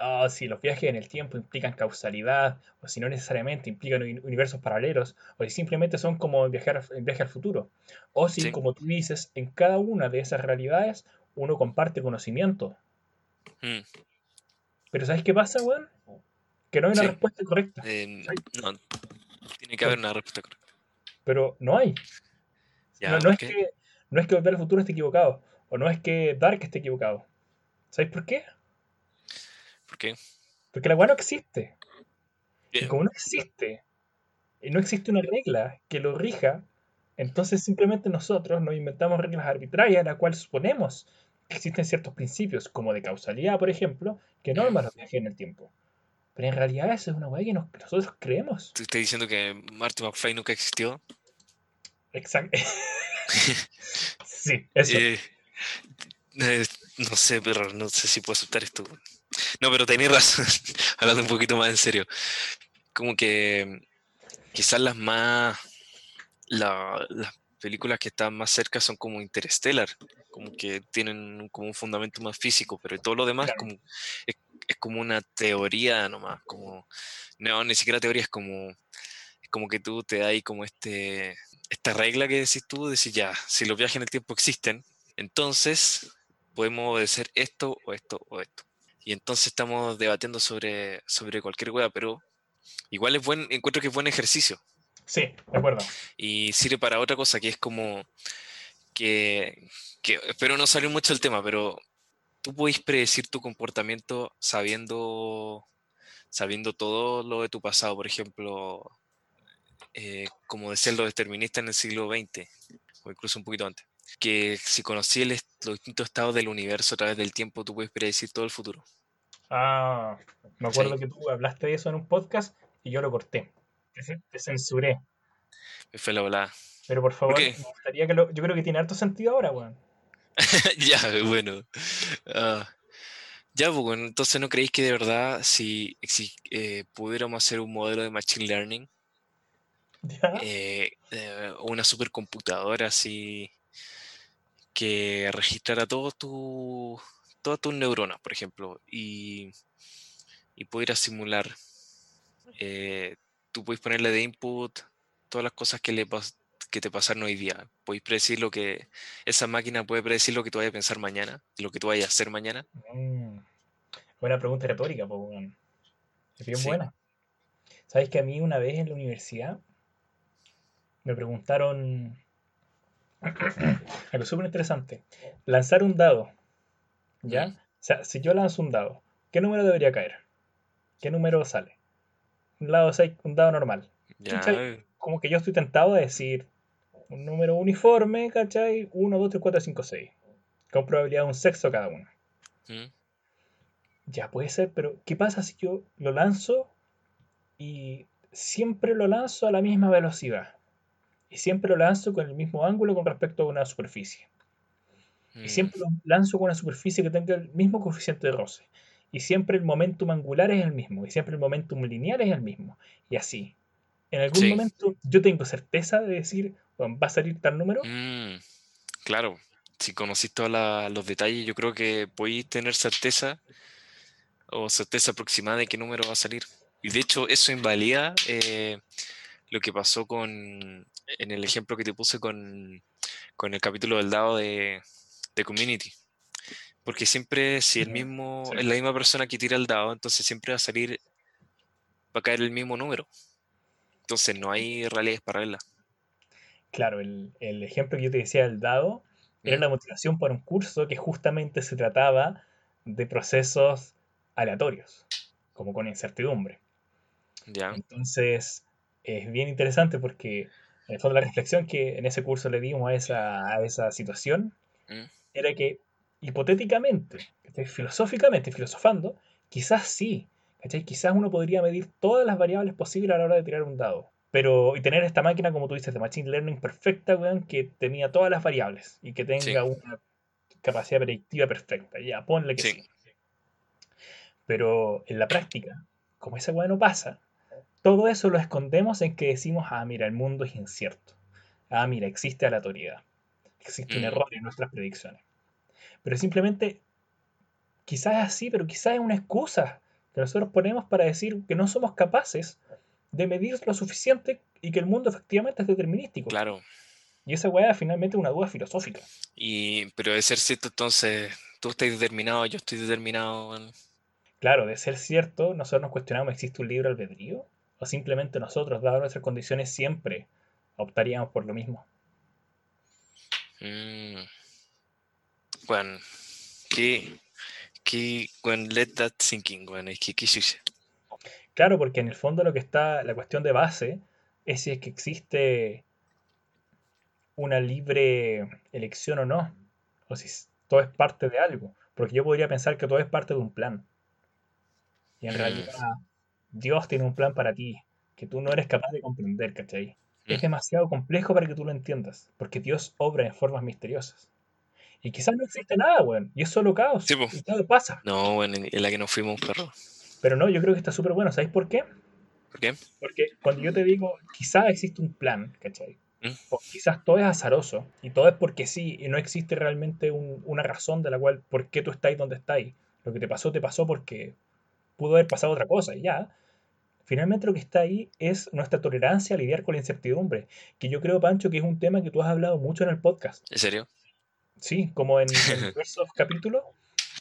ah, si los viajes en el tiempo implican causalidad, o si no necesariamente implican uni- universos paralelos, o si simplemente son como viajar, viaje al futuro. O si, Sí. como tú dices, en cada una de esas realidades uno comparte conocimiento. Mm, Pero ¿sabes qué pasa, weón? Que no hay una Sí. respuesta correcta. eh, no, tiene que haber una respuesta correcta. Pero no hay. Ya, no, no ¿por es que, no es que Volver al Futuro esté equivocado, o no es que Dark esté equivocado. ¿Sabéis por qué? Porque la weá no existe. Y como no existe, y no existe una regla que lo rija, entonces simplemente nosotros nos inventamos reglas arbitrarias, las cuales suponemos que existen ciertos principios, como de causalidad, por ejemplo, que norman los viajes en el tiempo. Pero en realidad eso es una weá que nos- que nosotros creemos. ¿Te estoy diciendo que Marty McFly nunca existió? Exacto. sí, eso. Eh, eh, no sé, pero no sé si puedo aceptar esto. No, pero tenéis razón, hablando un poquito más en serio. Como que quizás las más. la- las películas que están más cerca son como Interstellar, como que tienen como un fundamento más físico, pero todo lo demás Claro. como, es, es como una teoría nomás, como. No, ni siquiera teoría, es como. Es como que tú te das ahí como este. Esta regla que decís tú, decís ya, si los viajes en el tiempo existen, entonces podemos obedecer esto o esto o esto. Y entonces estamos debatiendo sobre, sobre cualquier hueá, pero igual es buen, encuentro que es buen ejercicio. Sí, de acuerdo. Y sirve para otra cosa que es como que, que espero no salir mucho del tema, pero tú podés predecir tu comportamiento sabiendo, sabiendo todo lo de tu pasado, por ejemplo, eh, como decían los deterministas en el siglo XX, o incluso un poquito antes, que si conocí el los distintos estados del universo a través del tiempo, tú puedes predecir todo el futuro. Ah, me acuerdo Sí. que tú hablaste de eso en un podcast y yo lo corté. Te, ce- te censuré. Me fue la volada. Pero por favor, me gustaría que lo. Yo creo que tiene harto sentido ahora, weón. ya, bueno. Ah, ya, pues, bueno, entonces no creéis que de verdad, si, si eh, pudiéramos hacer un modelo de Machine Learning, ¿Ya? eh, eh, una supercomputadora así que registrara todos tus todas tus neuronas, por ejemplo, y, y simular, eh, tú puedes ponerle de input todas las cosas que, le pas- que te pasaron hoy día. Puedes predecir lo que esa máquina puede predecir lo que tú vayas a pensar mañana, lo que tú vayas a hacer mañana. Mm, buena pregunta retórica, pues, weón. Es bien Sí. buena. ¿Sabes que a mí una vez en la universidad me preguntaron algo súper interesante? Lanzar un dado, ¿ya? O sea, si yo lanzo un dado, ¿qué número debería caer? ¿Qué número sale? Un dado, seis- un dado normal. Ya, ¿Cachai? Como que yo estoy tentado a decir un número uniforme, ¿cachai? 1, 2, 3, 4, 5, 6. Con probabilidad de un sexto cada uno. mm, Ya puede ser, pero ¿qué pasa si yo lo lanzo y siempre lo lanzo a la misma velocidad? Y siempre lo lanzo con el mismo ángulo con respecto a una superficie. Y mm, siempre lo lanzo con una superficie que tenga el mismo coeficiente de roce. Y siempre el momentum angular es el mismo. Y siempre el momentum lineal es el mismo. Y así. En algún Sí. momento yo tengo certeza de decir, "Bueno, va a salir tal número. mm, claro, si conocís todos los detalles, yo creo que podéis tener certeza o certeza aproximada de qué número va a salir. Y de hecho, eso invalida eh, lo que pasó con, en el ejemplo que te puse con, con el capítulo del dado de, de Community. Porque siempre, si el mismo, sí. es la misma persona que tira el dado, entonces siempre va a salir, va a caer el mismo número. Entonces no hay realidades paralelas. Claro, el, el ejemplo que yo te decía del dado Era Mm. la motivación para un curso que justamente se trataba de procesos aleatorios, como con incertidumbre. Ya. Entonces, es bien interesante porque, en el fondo, la reflexión que en ese curso le dimos a esa, a esa situación Mm. era que, hipotéticamente, ¿cachai? filosóficamente, filosofando, quizás sí, ¿cachai? Quizás uno podría medir todas las variables posibles a la hora de tirar un dado. Pero, y tener esta máquina, como tú dices, de Machine Learning perfecta, weón, que tenía todas las variables y que tenga Sí. una capacidad predictiva perfecta. Ya, ponle que Sí. sí. Pero en la práctica, como esa weá no pasa, todo eso lo escondemos en que decimos, ah, mira, el mundo es incierto. Ah, mira, existe aleatoriedad. Existe un Mm. error en nuestras predicciones. Pero simplemente, quizás es así, pero quizás es una excusa que nosotros ponemos para decir que no somos capaces de medir lo suficiente y que el mundo efectivamente es determinístico. Claro. Y esa weá finalmente es una duda filosófica. Y, pero de ser cierto, entonces, tú estás determinado, yo estoy determinado. Claro, de ser cierto, nosotros nos cuestionamos, ¿existe un libre albedrío? ¿O simplemente nosotros, dadas nuestras condiciones, siempre optaríamos por lo mismo? Mm. Bueno, que, que, bueno, let that thinking, bueno, es que, qué. Claro, porque en el fondo lo que está, la cuestión de base es si es que existe una libre elección o no, o si todo es parte de algo, porque yo podría pensar que todo es parte de un plan, y en Mm. Dios tiene un plan para ti, que tú no eres capaz de comprender, ¿cachai? Es demasiado complejo para que tú lo entiendas, porque Dios obra en formas misteriosas. Y quizás no existe nada, weón, y es solo caos, Sí, y todo pasa. No, bueno, en la que nos fuimos, perro. Pero no, yo creo que está súper bueno, ¿sabéis por qué? ¿Por qué? Porque cuando yo te digo, quizás existe un plan, ¿cachai? ¿Mm? O quizás todo es azaroso y todo es porque sí, y no existe realmente un- una razón de la cual, por qué tú estás donde estás. Lo que te pasó, te pasó porque pudo haber pasado otra cosa y ya. Finalmente lo que está ahí es nuestra tolerancia a lidiar con la incertidumbre, que yo creo, Pancho, que es un tema que tú has hablado mucho en el podcast. ¿En serio? Sí, como en, diversos capítulos,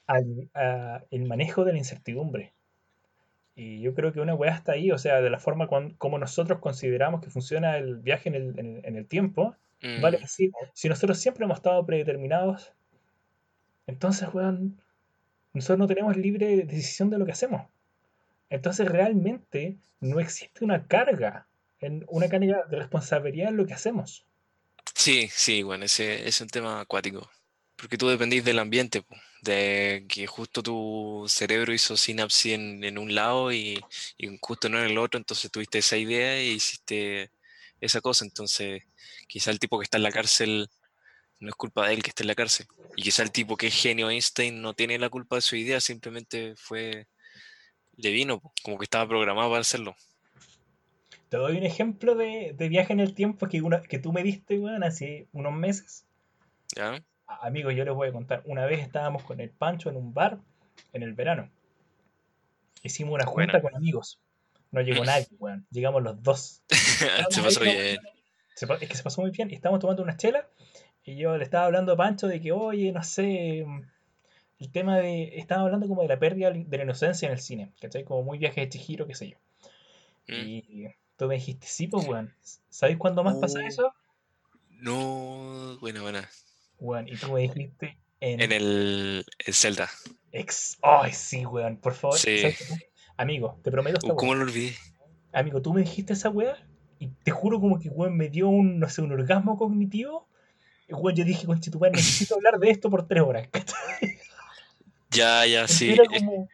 al- a- el manejo de la incertidumbre. Y yo creo que una weá está ahí, o sea, de la forma cuan- como nosotros consideramos que funciona el viaje en el, en el- en el tiempo, vale Mm, decir, si nosotros siempre hemos estado predeterminados, entonces, weón, nosotros no tenemos libre decisión de lo que hacemos. Entonces, realmente no existe una carga, en, una carga de responsabilidad en lo que hacemos. Sí, sí, bueno, ese es un tema acuático. Porque tú dependís del ambiente, de que justo tu cerebro hizo sinapsis en, en un lado y, y justo no en el otro, entonces tuviste esa idea e hiciste esa cosa. Entonces, quizá el tipo que está en la cárcel no es culpa de él que esté en la cárcel. Y quizá el tipo que es genio Einstein no tiene la culpa de su idea, simplemente fue, le vino, como que estaba programado para hacerlo. Te doy un ejemplo de, de viaje en el tiempo que, una, que tú me diste, weón, hace unos meses. ¿Ya? Amigos, yo les voy a contar. Una vez estábamos con el Pancho en un bar en el verano. Hicimos una junta con amigos. No llegó nadie, weón. Llegamos los dos. Se pasó bien. se es que se pasó muy bien. Estábamos tomando una chela. Y yo le estaba hablando a Pancho de que, oye, no sé. mm, El tema de. Estaba hablando como de la pérdida de la inocencia en el cine. ¿Cachai? Como muy viaje de Chihiro, qué sé yo. Mm. Y tú me dijiste, sí, pues, weón. ¿Sabes cuándo más pasa Oh. eso? No, buena, buena. Weón. Y tú me dijiste en, En el, el Zelda. ex. Ay, sí, weón. Por favor. Sí. Amigo, te prometo esta Uh, ¿cómo lo olvidé? Amigo, tú me dijiste esa weá. Y te juro como que, weón, me dio un, no sé, un orgasmo cognitivo. Y, weón, yo dije, conche, tu madre, necesito hablar de esto por tres horas. Ya, ya, sí. Era como.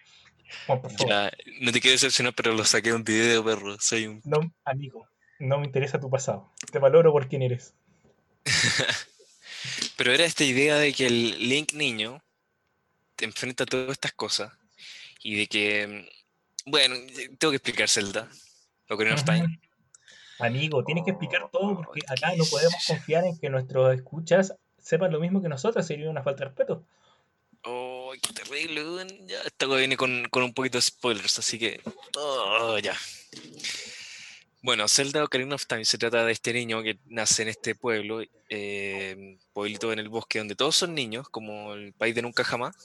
Weón, por favor. Ya, no te quiero decepcionar, pero lo saqué de un video, perro. Soy un. No, amigo, no me interesa tu pasado. Te valoro por quién eres. Pero era esta idea de que el Link niño te enfrenta a todas estas cosas y de que. mm, Bueno, tengo que explicar Zelda. Ocarina of Time. Amigo, tienes que explicar todo porque acá no podemos confiar en que nuestros escuchas sepan lo mismo que nosotros. Sería una falta de respeto. Oh, qué terrible. Ya, esta weá viene con, con un poquito de spoilers, así que. Oh, ya. Bueno, Zelda Ocarina of Time se trata de este niño que nace en este pueblo, eh, pueblito en el bosque, donde todos son niños, como el país de nunca jamás,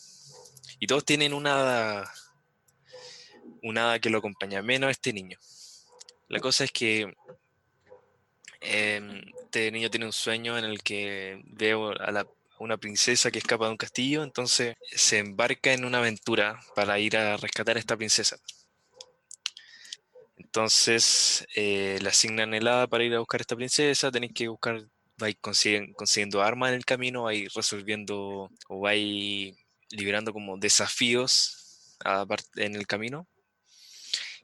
y todos tienen una hada, una hada que lo acompaña, menos este niño. La cosa es que em, este niño tiene un sueño en el que ve a una princesa que escapa de un castillo, entonces se embarca en una aventura para ir a rescatar a esta princesa. Entonces eh, le asignan el para ir a buscar a esta princesa, tenéis que buscar, vais consiguiendo armas en el camino, vais resolviendo o vais liberando como desafíos en el camino.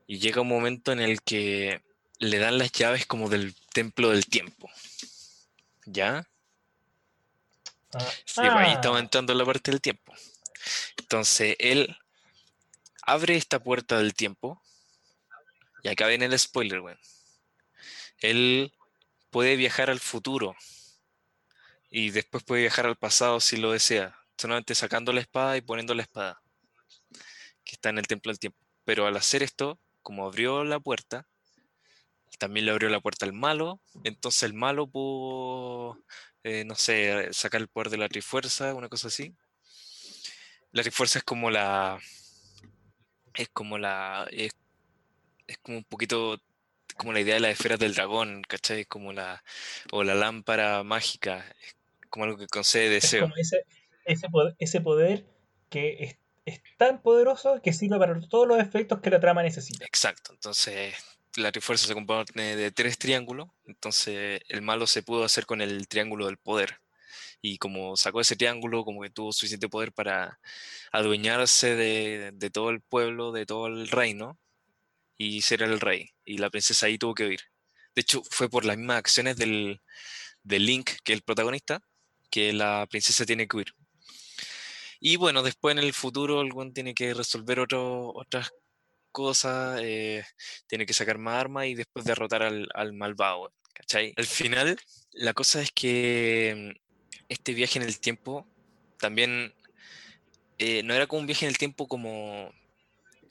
Y llega un momento en el que le dan las llaves como del templo del tiempo. ¿Ya? Ah, Sí, pues ahí estamos ah, entrando en la parte del tiempo. Entonces, él abre esta puerta del tiempo. Y acá viene el spoiler, weón. Él puede viajar al futuro. Y después puede viajar al pasado si lo desea. Solamente sacando la espada y poniendo la espada. Que está en el templo del tiempo. Pero al hacer esto, como abrió la puerta, también le abrió la puerta al malo. Entonces el malo pudo, eh, no sé, sacar el poder de la Trifuerza, una cosa así. La Trifuerza es como la. Es como la. Es, es como un poquito. Como la idea de las esferas del dragón, ¿cachai? Como la. O la lámpara mágica. Es como algo que concede es deseo. como ese, ese, poder, ese poder que es, es tan poderoso que sirve para todos los efectos que la trama necesita. Exacto. Entonces, la Trifuerza se compone de tres triángulos. Entonces, el malo se pudo hacer con el triángulo del poder. Y como sacó ese triángulo, como que tuvo suficiente poder para adueñarse de, de todo el pueblo, de todo el reino, y ser el rey. Y la princesa ahí tuvo que huir. De hecho, fue por las mismas acciones del, del Link, que es el protagonista, que la princesa tiene que huir. Y bueno, después en el futuro el tiene que resolver otro- otras cosas, eh, tiene que sacar más armas y después derrotar al, al malvado, ¿cachai? Al final, la cosa es que mm, este viaje en el tiempo también eh, no era como un viaje en el tiempo como,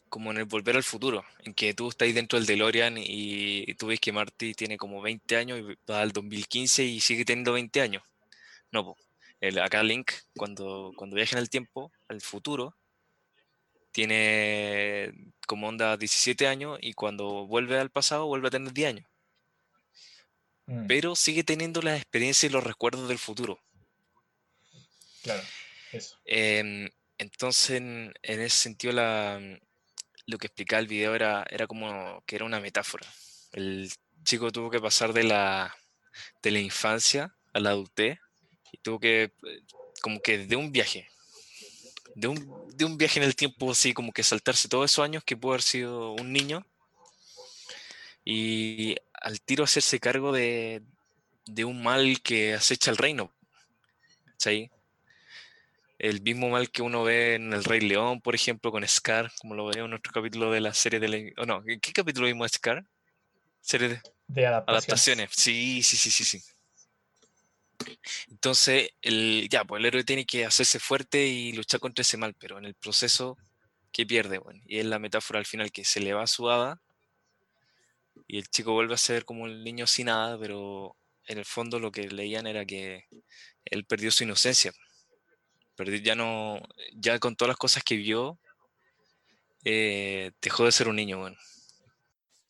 como en el Volver al Futuro, en que tú estás ahí dentro del DeLorean y, tú ves que Marty tiene como 20 años y va al 2015 y sigue teniendo 20 años. No, po. El, acá Link, cuando, cuando viaja en el tiempo, al futuro, tiene como onda 17 años y cuando vuelve al pasado vuelve a tener 10 años. Mm, Pero sigue teniendo las experiencias y los recuerdos del futuro. claro, eso. Em, entonces, en, en ese sentido, la, lo que explicaba el video era, era como que era una metáfora. El chico tuvo que pasar de la, de la infancia a la adultez y tuvo que, eh, como que de un viaje, de un, de un viaje en el tiempo, así como que saltarse todos esos años que pudo haber sido un niño y al tiro hacerse cargo de, de un mal que acecha el reino. ¿cachai? El mismo mal que uno ve en El Rey León, por ejemplo, con Scar, como lo veo en otro capítulo de la serie de... la- ¿O no? ¿En qué capítulo vimos a Scar? Serie de De adaptaciones. adaptaciones. Sí, sí, sí, sí, sí. Entonces, el, ya, pues el héroe tiene que hacerse fuerte y luchar contra ese mal, pero en el proceso, ¿qué pierde? Bueno, y es la metáfora al final que se le va su hada y el chico vuelve a ser como el niño sin nada, pero en el fondo lo que leían era que él perdió su inocencia. Perdió, ya no, ya con todas las cosas que vio, eh, dejó de ser un niño, bueno.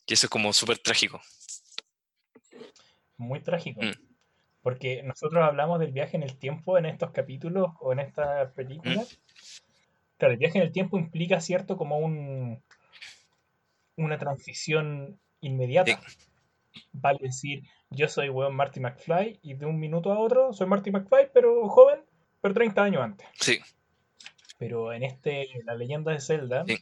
Y eso es como súper trágico. Muy trágico. Mm. Porque nosotros hablamos del viaje en el tiempo en estos capítulos o en estas películas. Claro, el viaje en el tiempo implica, ¿cierto? Como un, una transición inmediata. Vale decir, yo soy weón Marty McFly y de un minuto a otro soy Marty McFly, pero joven, pero 30 años antes. Sí, Pero en este, la leyenda de Zelda, Sí.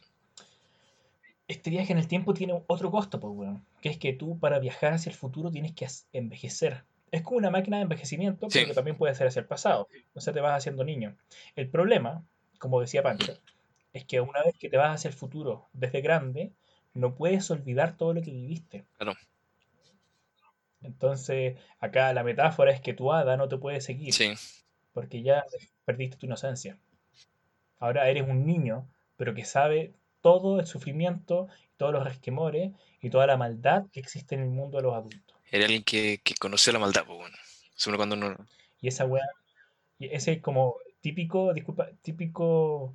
este viaje en el tiempo tiene otro costo, pues, weón. Que es que tú para viajar hacia el futuro tienes que envejecer. Es como una máquina de envejecimiento, pero Sí. que también puede ser hacia el pasado. O sea, te vas haciendo niño. El problema, como decía Pancho, es que una vez que te vas hacia el futuro desde grande, no puedes olvidar todo lo que viviste. Claro. Entonces, acá la metáfora es que tu hada no te puede seguir sí. porque ya perdiste tu inocencia. Ahora eres un niño, pero que sabe todo el sufrimiento, todos los resquemores y toda la maldad que existe en el mundo de los adultos. Era alguien que, que conoció la maldad, pues bueno. Seguro cuando uno. Y esa weá, ese como típico, disculpa, típico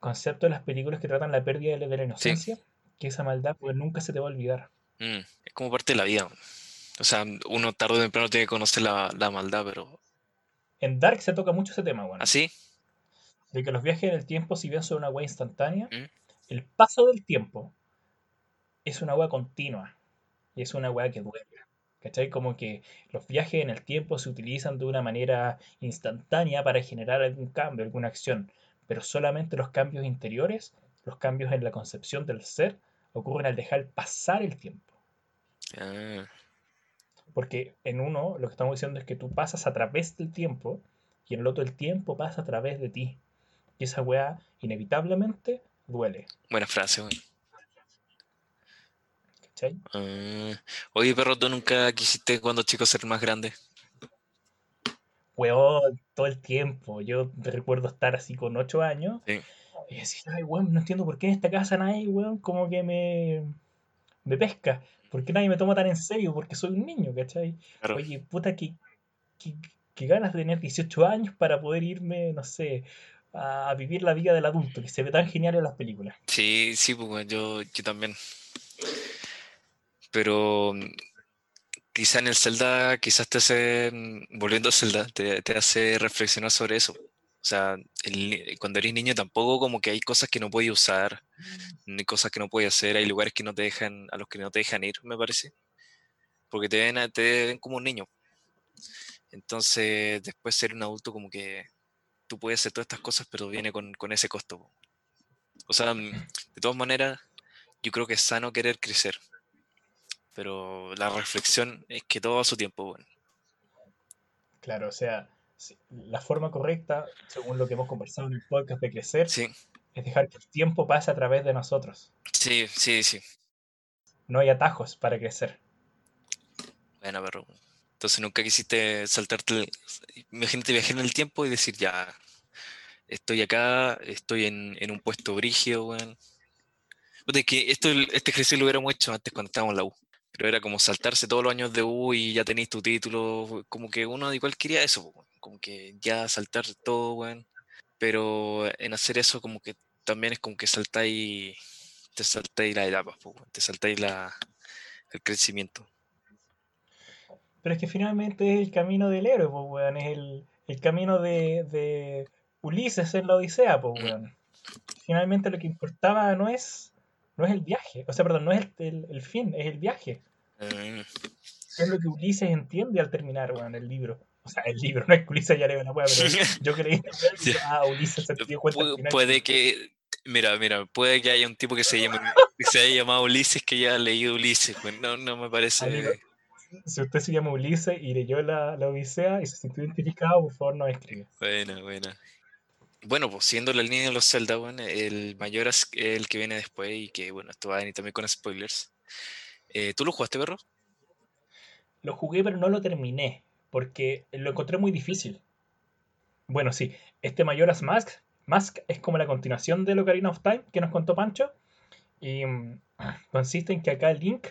concepto de las películas que tratan la pérdida de la, inocencia, que esa maldad pues nunca se te va a olvidar. mm, es como parte de la vida. O sea, uno tarde o temprano tiene que conocer la, la maldad, pero en Dark se toca mucho ese tema, bueno. ¿Así? De que los viajes en el tiempo, si bien son una wea instantánea, ¿Mm? el paso del tiempo es una wea continua. Y es una wea que duele. ¿Cachai? Como que los viajes en el tiempo se utilizan de una manera instantánea para generar algún cambio, alguna acción. Pero solamente los cambios interiores, los cambios en la concepción del ser, ocurren al dejar pasar el tiempo. Ah, Porque en uno lo que estamos diciendo es que tú pasas a través del tiempo y en el otro el tiempo pasa a través de ti. Y esa weá inevitablemente duele. buena frase, weón. ¿Cachai? Ah, oye, perro, ¿tú nunca quisiste cuando chico ser más grande? Weón, todo el tiempo. Yo recuerdo estar así con 8 años Sí. y decir, ay, weón, no entiendo por qué en esta casa nadie, weón, como que me, me pesca. ¿Por qué nadie me toma tan en serio? Porque soy un niño, ¿cachai? Claro. Oye, puta, que, que ganas de tener 18 años para poder irme, no sé, a vivir la vida del adulto, que se ve tan genial en las películas. Sí, sí, pues yo, yo también. Pero mm, quizá en el Zelda, quizás te hace, mm, volviendo a Zelda, te, te hace reflexionar sobre eso. O sea, cuando eres niño tampoco como que hay cosas que no puedes usar, ni cosas que no puedes hacer, hay lugares que no te dejan, a los que no te dejan ir, me parece. Porque te ven, te ven como un niño. Entonces, después ser un adulto como que tú puedes hacer todas estas cosas, pero viene con, con ese costo. O sea, mm, de todas maneras, yo creo que es sano querer crecer. Pero la reflexión es que todo a su tiempo, bueno. Claro, o sea, la forma correcta, según lo que hemos conversado en el podcast de crecer, Sí, es dejar que el tiempo pase a través de nosotros. sí, sí, sí. No hay atajos para crecer. Bueno, pero entonces nunca quisiste saltarte. el- Imagínate viajar en el tiempo y decir, ya, estoy acá, estoy en, en un puesto brígido, weón. Es que esto, este ejercicio lo hubiéramos hecho antes cuando estábamos en la U. Pero era como saltarse todos los años de U y ya tenéis tu título. Como que uno igual quería eso, weón. Como que ya saltar todo, weón. Pero en hacer eso, como que también es como que saltáis, te saltáis las etapas. Te saltáis la, el crecimiento. Pero es que finalmente es el camino del héroe, pues, weón. Es el, el camino de, de Ulises en la Odisea, pues, Mm. weón. Finalmente lo que importaba no es, no es el viaje. O sea, perdón, no es el, el- el fin, es el viaje. Es lo que Ulises entiende al terminar, weón, el libro. O sea, el libro, no es que Ulises ya leo la weá, pero yo que libro, digo, ah, Ulises se dio cuenta al final. puede que, mira, mira, puede que haya un tipo que se llame, que se haya llamado Ulises que ya ha leído Ulises, pues no, no me parece. Amigo, Si usted se llama Ulises y leyó la, la Odisea y se sintió identificado, por favor no escribe. Buena, buena. Bueno, pues siendo la línea de los Zelda, bueno, el mayor es el que viene después y que, bueno, esto va a venir también con spoilers. Eh, ¿tú lo jugaste, perro? Lo jugué, pero no lo terminé, porque lo encontré muy difícil. Bueno, sí, este Majora's Mask, Mask es como la continuación de Ocarina of Time que nos contó Pancho. Y mm, consiste en que acá Link,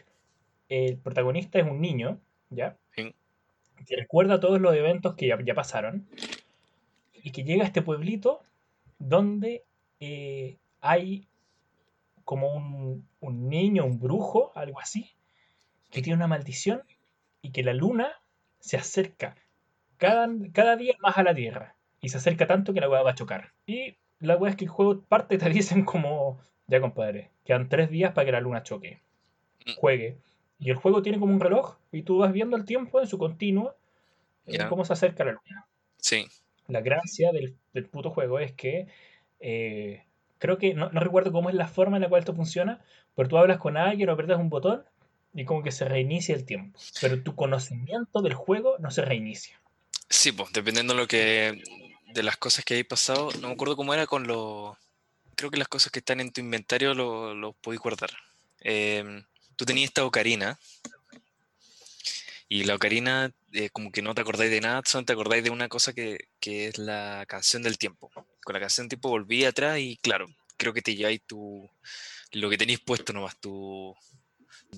el protagonista, es un niño, ¿ya? Sí. Que recuerda todos los eventos que ya, ya pasaron. Y que llega a este pueblito donde eh, hay como un, un niño, un brujo, algo así, que tiene una maldición y que la luna se acerca cada, cada día más a la Tierra. Y se acerca tanto que la weá va a chocar. Y la weá es que el juego parte te dicen como, ya compadre, quedan tres días para que la luna choque. Juegue. Y el juego tiene como un reloj y tú vas viendo el tiempo en su continuo Ya. cómo se acerca la luna. Sí. La gracia del, del puto juego es que eh, creo que no, no recuerdo cómo es la forma en la cual esto funciona, pero tú hablas con alguien o apretas un botón y como que se reinicia el tiempo. Pero tu conocimiento del juego no se reinicia. Sí, pues, dependiendo de lo que, de las cosas que hay pasado, no me acuerdo cómo era con los, creo que las cosas que están en tu inventario lo, lo podéis guardar. Em, tú tenías esta ocarina, y la ocarina, eh, como que no te acordáis de nada, solo te acordáis de una cosa que, que es la canción del tiempo. Con la canción del tiempo volví atrás y claro, creo que te lleváis tu, lo que tenéis puesto nomás, tu...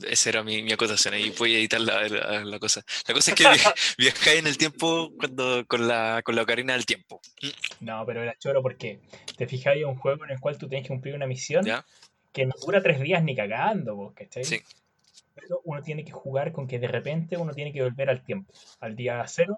Esa era mi, mi acotación, ahí voy a editar la, la- la cosa. La cosa es que viaj- viajáis en el tiempo cuando, con, la, con la ocarina del tiempo. No, pero era choro porque te fijáis en un juego en el cual tú tienes que cumplir una misión ¿Ya? que no dura tres días ni cagando, vos, ¿cachai? Sí. Pero uno tiene que jugar con que de repente uno tiene que volver al tiempo, al día cero.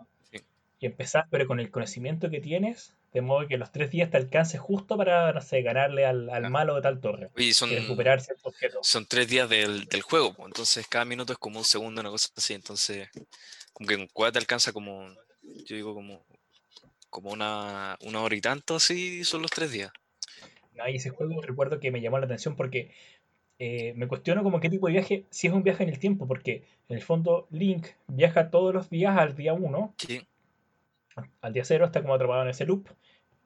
Y empezar, pero con el conocimiento que tienes, de modo que los tres días te alcance justo para, no sé, ganarle al, al malo de tal torre Oye, son, y recuperar ciertos objetos. son tres días del, del juego, pues, entonces cada minuto es como un segundo, una cosa así. Entonces, como que en cueva te alcanza como, yo digo, como, como una, una hora y tanto, así son los tres días. No, y ese juego recuerdo que me llamó la atención porque eh, me cuestiono como qué tipo de viaje, si es un viaje en el tiempo, porque en el fondo Link viaja todos los días al día 1, Sí, al día 0, está como atrapado en ese loop,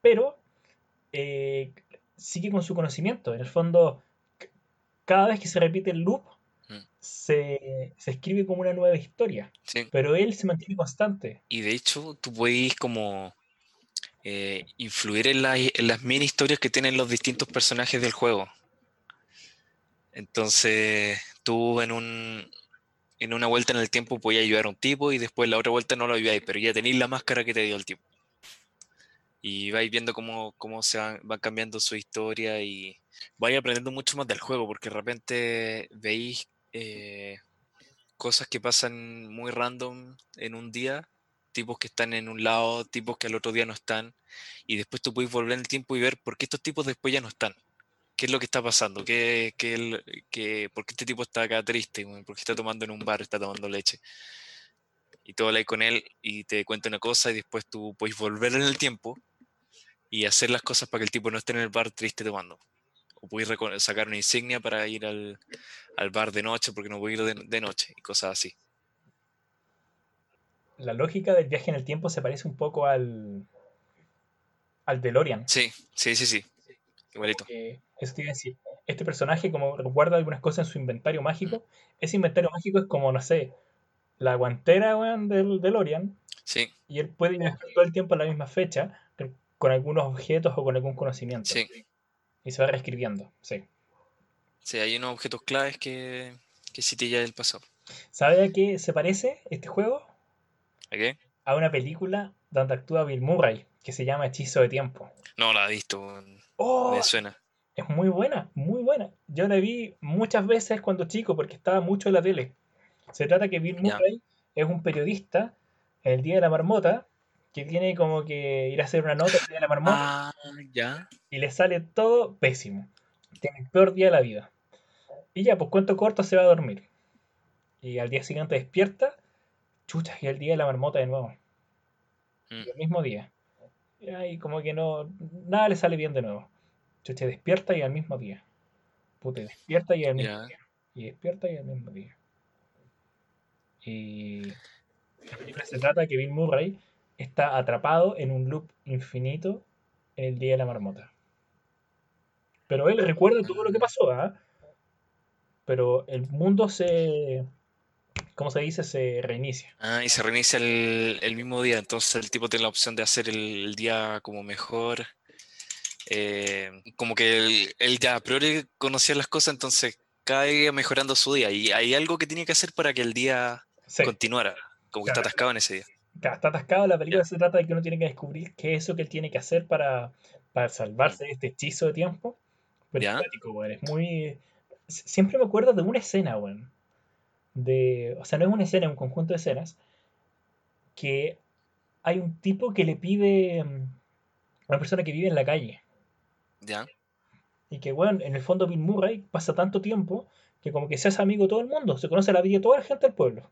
pero eh, sigue con su conocimiento. En el fondo, cada vez que se repite el loop, Mm. se, se escribe como una nueva historia, sí. pero él se mantiene constante. Y de hecho, tú puedes como eh, influir en, la- en las mini historias que tienen los distintos personajes del juego. Entonces, tú en un en una vuelta en el tiempo podías ayudar a un tipo y después la otra vuelta no lo ayudáis, pero ya tenéis la máscara que te dio el tipo. Y vais viendo cómo, cómo se van, van cambiando su historia y vais aprendiendo mucho más del juego, porque de repente veis eh, cosas que pasan muy random en un día, tipos que están en un lado, tipos que al otro día no están, y después tú puedes volver en el tiempo y ver por qué estos tipos después ya no están. ¿Qué es lo que está pasando? ¿Qué, qué el- qué- ¿Por qué este tipo está acá triste? ¿Por qué está tomando en un bar, está tomando leche? Y tú hablas con él y te cuenta una cosa y después tú puedes volver en el tiempo y hacer las cosas para que el tipo no esté en el bar triste tomando. O puedes sacar una insignia para ir al, al bar de noche porque no puedo ir de, de noche y cosas así. La lógica del viaje en el tiempo se parece un poco al, al DeLorean. Sí, sí, sí, sí. Igualito. que eso te iba a decir. Este personaje, como recuerda algunas cosas en su inventario mágico, ese inventario mágico es como, no sé, la guantera weón, del DeLorean, Sí, y él puede viajar todo el tiempo a la misma fecha, con- algunos objetos o con algún conocimiento. sí. Y se va reescribiendo, sí. Sí, hay unos objetos claves que, que sí te ya del pasado. ¿Sabe a qué se parece este juego? ¿A qué? A una película donde actúa Bill Murray, que se llama Hechizo de Tiempo. No la he visto. ¡Oh! me suena. Es muy buena, muy buena. Yo la vi muchas veces cuando chico porque estaba mucho en la tele. Se trata que Bill. Murray es un periodista el Día de la Marmota que tiene como que ir a hacer una nota el Día de la Marmota Ah, ya. y le sale todo pésimo. Tiene el peor día de la vida. Y ya, pues cuento corto se va a dormir. Y al día siguiente despierta, chucha, y el Día de la Marmota de nuevo. Mm. Y el mismo día. Y como que no, nada le sale bien de nuevo. Chucha, despierta y al mismo día. Puta, despierta y al mismo día. Y despierta y al mismo día. Y la película se trata de que Bill Murray está atrapado en un loop infinito en el Día de la Marmota. Pero él recuerda todo lo que pasó, ¿ah? Pero el mundo se... ¿Cómo se dice? Se reinicia. Ah, y se reinicia el, el mismo día, entonces el tipo tiene la opción de hacer el, el día como mejor. Eh, como que él, él ya a priori conocía las cosas, entonces cada día mejorando su día. Y hay algo que tiene que hacer para que el día Sí, continuara, como que está atascado en ese día. está atascado. La película se trata de que uno tiene que descubrir qué es eso que él tiene que hacer para, para salvarse de este hechizo de tiempo. Pero Ya. es Es muy... Sie- Siempre me acuerdo de una escena, weón. De... O sea, no es una escena, es un conjunto de escenas. Que hay un tipo que le pide... mm, a una persona que vive en la calle. ¿Ya? Y que, bueno, en el fondo Bill Murray pasa tanto tiempo que como que se hace amigo de todo el mundo, se conoce la vida de toda la gente del pueblo.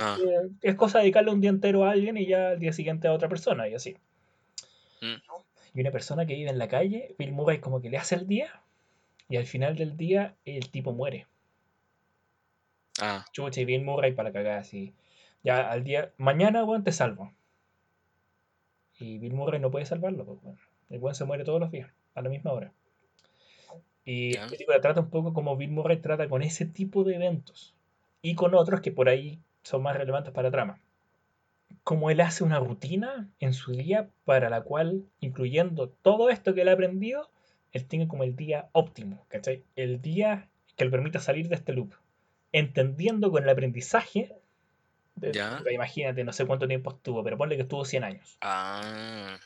Ah. Es cosa de dedicarle un día entero a alguien y ya al día siguiente a otra persona y así. Mm. Y una persona que vive en la calle, Bill Murray como que le hace el día y al final del día el tipo muere. Ah, Chucha y Bill Murray para cagar así. Ya al día, mañana, weón, te salvo. Y Bill Murray no puede salvarlo, pues, weón. El weón se muere todos los días, a la misma hora. Y la película trata un poco como Bill Murray trata con ese tipo de eventos. Y con otros que por ahí son más relevantes para la trama. Como él hace una rutina en su día para la cual, incluyendo todo esto que él ha aprendido, él tiene como el día óptimo, ¿cachai? El día que le permita salir de este loop. Entendiendo con el aprendizaje, de- Ya. imagínate, no sé cuánto tiempo estuvo, pero ponle que estuvo 100 años. ah.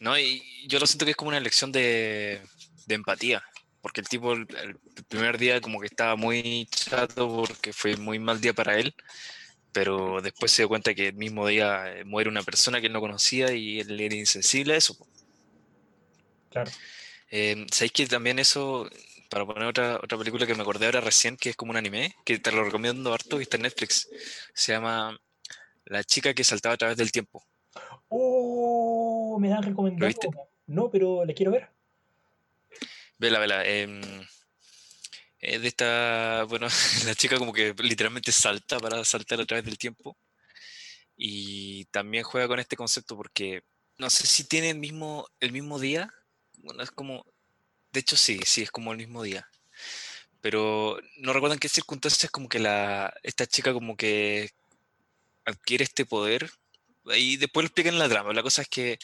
No, y yo lo siento que es como una lección de, de empatía. Porque el tipo el, el primer día como que estaba muy chato porque fue muy mal día para él. pero después se dio cuenta que el mismo día eh, muere una persona que él no conocía y él era insensible a eso. Claro. Eh, ¿sabéis que también eso, para poner otra, otra película que me acordé ahora recién, que es como un anime, que te lo recomiendo harto, que está en Netflix, se llama La chica que saltaba a través del tiempo. ¡Oh! Me dan recomendado. No, pero le quiero ver. Vela, vela. em, es de esta, bueno, la chica como que literalmente salta para saltar a través del tiempo. Y también juega con este concepto porque no sé si tiene el mismo, el mismo día. Bueno, es como, de hecho sí, sí, es como el mismo día. Pero no recuerdo en qué circunstancias como que la, esta chica como que adquiere este poder. Y después lo explican en la trama. La cosa es que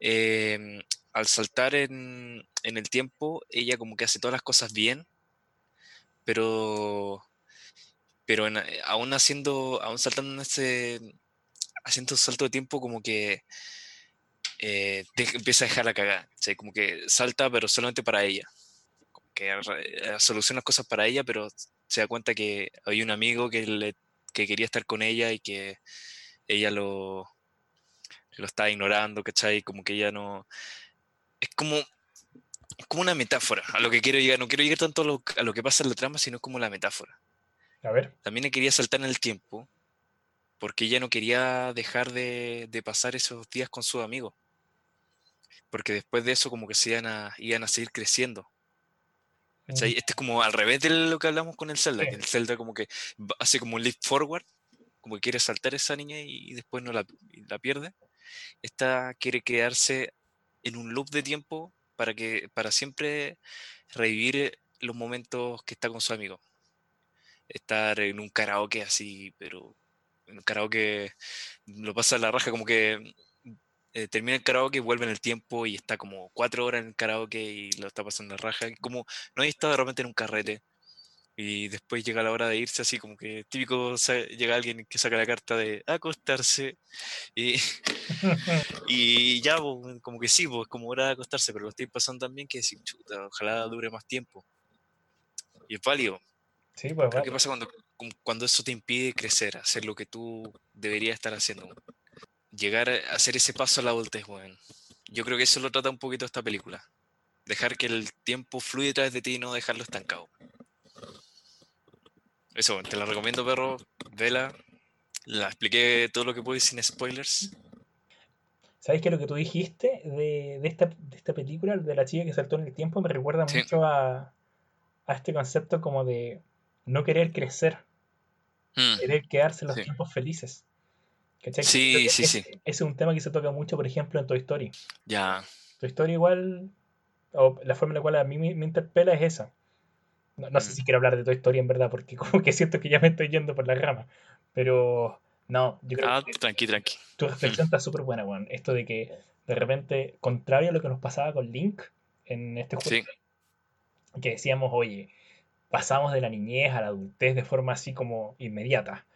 em, al saltar en, en el tiempo, ella como que hace todas las cosas bien, pero, pero en- eh, aún haciendo, aún saltando en ese, haciendo un salto de tiempo como que eh, de- empieza a dejar la cagada, ¿cachai? Como que salta pero solamente para ella, como que eh, soluciona las cosas para ella, pero se da cuenta que hay un amigo que, le, que quería estar con ella y que ella lo, lo estaba ignorando, ¿cachai? Como que ella no... Es como, es como una metáfora a lo que quiero llegar. No quiero llegar tanto a lo, a lo que pasa en la trama, sino como la metáfora. A ver. También quería saltar en el tiempo porque ella no quería dejar de, de pasar esos días con sus amigos. Porque después de eso como que se iban a, iban a seguir creciendo. ¿cachai? Este es como al revés de lo que hablamos con el Zelda, Sí. que el Zelda como que hace como un leap forward, como que quiere saltar esa niña y, después no la, la pierde. Esta quiere quedarse en un loop de tiempo para que para siempre revivir los momentos que está con su amigo. Estar en un karaoke así, pero en un karaoke lo pasa la raja, como que eh, termina el karaoke, vuelve en el tiempo y está como cuatro horas en el karaoke y lo está pasando la raja. Como no hay estado de repente en un carrete y después llega la hora de irse, así como que típico llega alguien que saca la carta de acostarse y, y ya, pues, como que sí, pues como hora de acostarse, pero lo estoy pasando también que decir, chuta, ojalá dure más tiempo. Y es válido. Sí, pues ¿qué pasa cuando, cuando eso te impide crecer, hacer lo que tú deberías estar haciendo? Llegar a hacer ese paso a la adultez, weón. Yo creo que eso lo trata un poquito esta película. Dejar que el tiempo fluya a través de ti y no dejarlo estancado. Eso, te la recomiendo, perro. Vela. La expliqué todo lo que pude sin spoilers. ¿Sabes que lo que tú dijiste de, de esta, de esta película, de la chica que saltó en el tiempo, me recuerda Sí. mucho a, a este concepto como de no querer crecer, Mm, querer quedarse en los Sí. tiempos felices. ¿Cachai? Sí, sí, sí. ese es un tema que se toca mucho, por ejemplo, en Toy Story. ya. Toy Story igual, o la forma en la cual a mí me, me interpela es esa. No, no sé Mm. si quiero hablar de Toy Story en verdad, porque como que siento que ya me estoy yendo por la rama. Pero no, yo creo Ah, que tranqui, tranqui. tu reflexión está súper buena, weón. Esto de que de repente, contrario a lo que nos pasaba con Link en este juego, Sí, que decíamos, oye, pasamos de la niñez a la adultez de forma así como inmediata.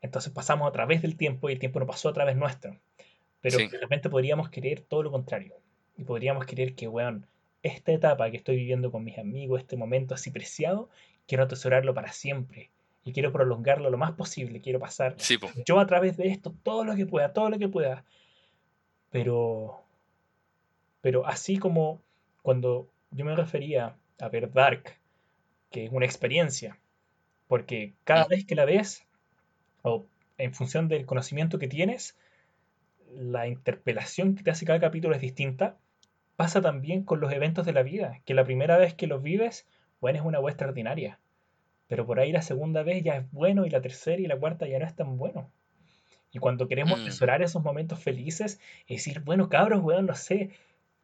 Entonces pasamos a través del tiempo y el tiempo no pasó a través nuestro. Pero Sí. de repente podríamos querer todo lo contrario. Y podríamos querer que, weón, esta etapa que estoy viviendo con mis amigos, este momento así preciado, quiero atesorarlo para siempre. Y quiero prolongarlo lo más posible. Quiero pasar sí, po. yo a través de esto todo lo que pueda, todo lo que pueda. Pero, pero así como cuando yo me refería a ver Dark, que es una experiencia, porque cada vez que la ves, o en función del conocimiento que tienes, la interpelación que te hace cada capítulo es distinta. Pasa también con los eventos de la vida, que la primera vez que los vives, bueno, es una hueá extraordinaria. Pero por ahí la segunda vez ya es bueno y la tercera y la cuarta ya no es tan bueno. Y cuando queremos Mm. atesorar esos momentos felices, es decir, bueno, cabros, weón, no sé,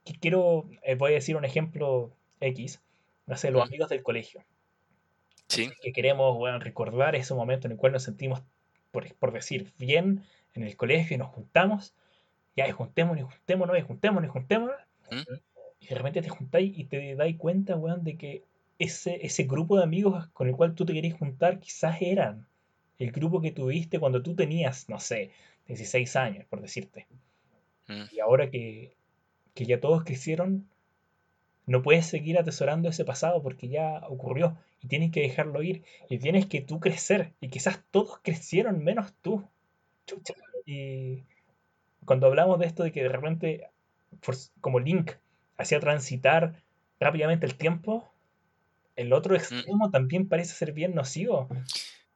que quiero, eh, voy a decir un ejemplo X, no sé, los Mm. amigos del colegio, Sí, que queremos, weón, recordar ese momento en el cual nos sentimos, por, por decir, bien en el colegio y nos juntamos, ya, y juntémonos, y juntémonos, y juntémonos, y juntémonos, Mm. y de repente te juntáis y te dais cuenta, weón, de que ese, ese grupo de amigos con el cual tú te querías juntar quizás eran el grupo que tuviste cuando tú tenías, no sé, 16 años, por decirte. Mm. Y ahora que, que ya todos crecieron, No puedes seguir atesorando ese pasado porque ya ocurrió y tienes que dejarlo ir y tienes que tú crecer y quizás todos crecieron menos tú. Chucha. Y cuando hablamos de esto de que de repente, como Link, hacía transitar rápidamente el tiempo, el otro Mm. extremo también parece ser bien nocivo.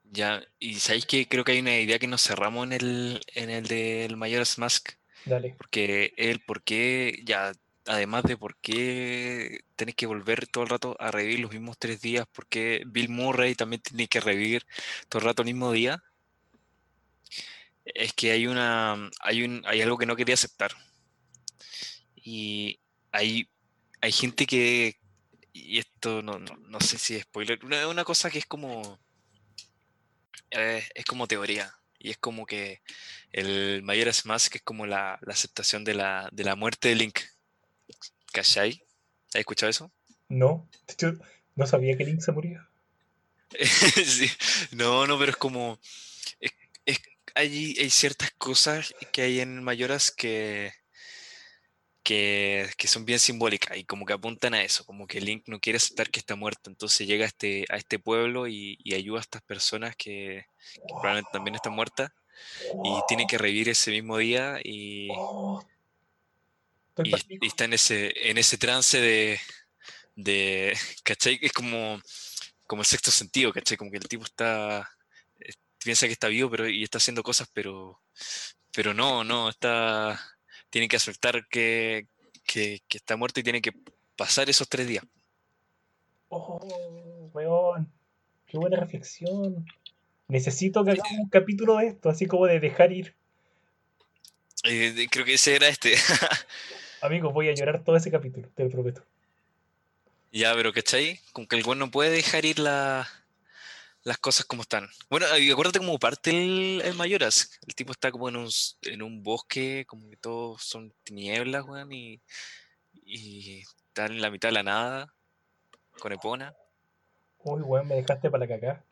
Ya, y sabéis que creo que hay una idea que nos cerramos en el, en el del Majora's Mask, Dale. porque el por qué, ya, además de por qué tenés que volver todo el rato a revivir los mismos tres días, porque Bill Murray también tiene que revivir todo el rato el mismo día, es que hay una, hay un, hay algo que no quería aceptar. Y hay, hay gente que, y esto no, no, no sé si es spoiler, una, una cosa que es como, eh, es como teoría. Y es como que el Majora's Mask es como la, la aceptación de la, de la muerte de Link. ¿Cachai? ¿Has escuchado eso? No, no sabía que Link se murió. Sí. No, no, pero es como. es- es- hay, hay ciertas cosas que hay en Mayoras que, que, que son bien simbólicas y como que apuntan a eso, como que Link no quiere aceptar que está muerto, entonces llega a este, a este pueblo y, y ayuda a estas personas que, que probablemente también están muertas y tienen que revivir ese mismo día y, y, y está en ese, en ese trance de, de, ¿cachai? Es como, como el sexto sentido, ¿cachai? Como que el tipo está, eh, piensa que está vivo pero, y está haciendo cosas, pero, pero no, no, está, tiene que aceptar que, que, que está muerto y tiene que pasar esos tres días. Oh, weón. Qué buena reflexión. Necesito que hagamos un capítulo de esto, así como de dejar ir. Eh, creo que ese era este. Amigos, voy a llorar todo ese capítulo, te lo prometo. ya, pero ¿cachai? Como que el güey no puede dejar ir la- las cosas como están. Bueno, y acuérdate como parte el, el Mayoras. El tipo está como en un, en un bosque, como que todos son tinieblas, weón, y, y está en la mitad de la nada, con Epona. Uy, weón, me dejaste para cagá.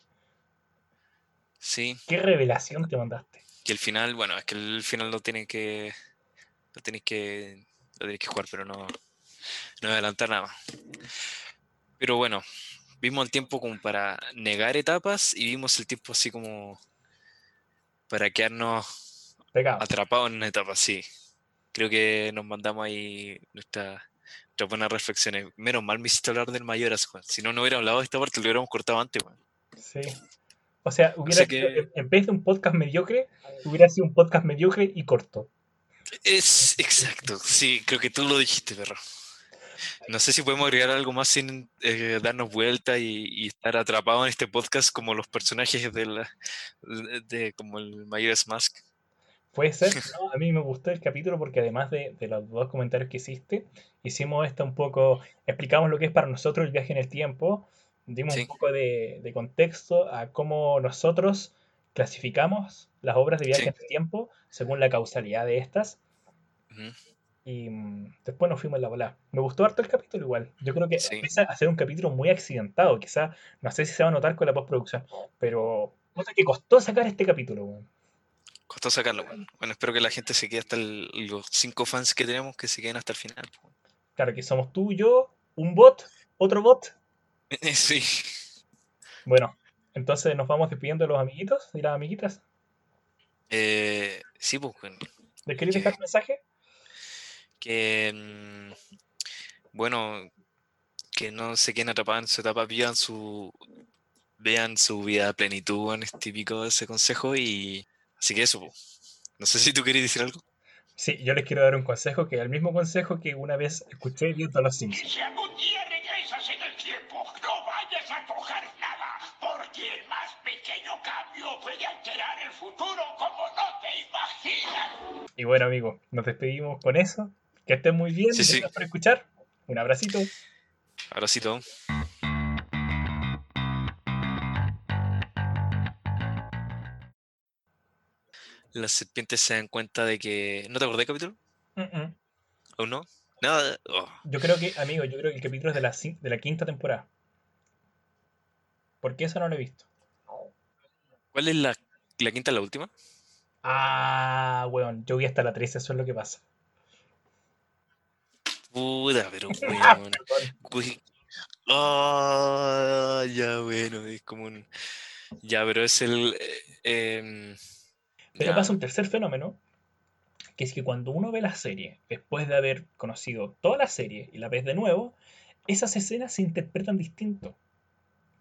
Sí, Qué revelación te mandaste. que el final, bueno, es que el final lo tienen que. Lo tenéis que. Lo tenéis que jugar, pero no. No adelantar nada más. Pero bueno, vimos el tiempo como para negar etapas y vimos el tiempo así como para quedarnos Pegado. atrapados en una etapa, sí. Creo que nos mandamos ahí nuestra- nuestras buenas reflexiones. Menos mal me hiciste hablar del Mayoras, Juan. Si no, no hubiera hablado de esta parte, lo hubiéramos cortado antes, Juan. Sí. O sea, hubiera que- en- en vez de un podcast mediocre, hubiera sido un podcast mediocre y corto. Es exacto, sí, creo que tú lo dijiste, perro. No sé si podemos agregar algo más sin eh, darnos vuelta y, y estar atrapados en este podcast como los personajes de, la, de como el Majora's Mask. Puede ser, ¿no? A mí me gustó el capítulo porque además de, de los dos comentarios que hiciste, hicimos esto un poco, explicamos lo que es para nosotros el viaje en el tiempo, dimos Sí. un poco de, de contexto a cómo nosotros clasificamos las obras de viaje Sí. en el tiempo según la causalidad de estas. Ujú. Y mm, después nos fuimos en la bola. Me gustó harto el capítulo igual. Yo creo que Sí. empieza a ser un capítulo muy accidentado. Quizá, no sé si se va a notar con la postproducción, pero puta que costó sacar este capítulo, weón. Costó sacarlo, bueno. Bueno, espero que la gente se quede hasta el- los cinco fans que tenemos que se queden hasta el final. Claro que somos tú, yo, un bot, otro bot. Sí. Bueno, entonces nos vamos despidiendo de los amiguitos y las amiguitas. Eh, sí, pues, bueno, ¿Les queréis dejar un mensaje? Que mm, bueno, que no se queden atrapados en su etapa, vivan su vean su vida a plenitud, en es típico de ese consejo y así que eso, po. no sé si tú querías decir algo. Sí, yo les quiero dar un consejo que es el mismo consejo que una vez escuché viendo Los Simpsons. Si algún día regresas en el tiempo, no vayas a tocar nada, porque el más pequeño cambio puede alterar el futuro como no te imaginas. Y bueno, amigos, nos despedimos con eso. Que estén muy bien. Sí, sí. Gracias por escuchar. Un abracito. Todo. Las serpientes se dan cuenta de que. ¿No te acordás del capítulo? ¿Aún no? Nada. oh, Yo creo que, amigo, yo creo que el capítulo es de la, de la quinta temporada. Porque eso no lo he visto. ¿Cuál es la, la quinta, la última? Ah, weón, yo vi hasta la 13, eso es lo que pasa. Puta, pero weón. we- Ah, ya bueno, es como un. Ya, pero es el. eh, em, Pero ya, pasa un tercer fenómeno, que es que cuando uno ve la serie, después de haber conocido toda la serie y la ves de nuevo, esas escenas se interpretan distinto.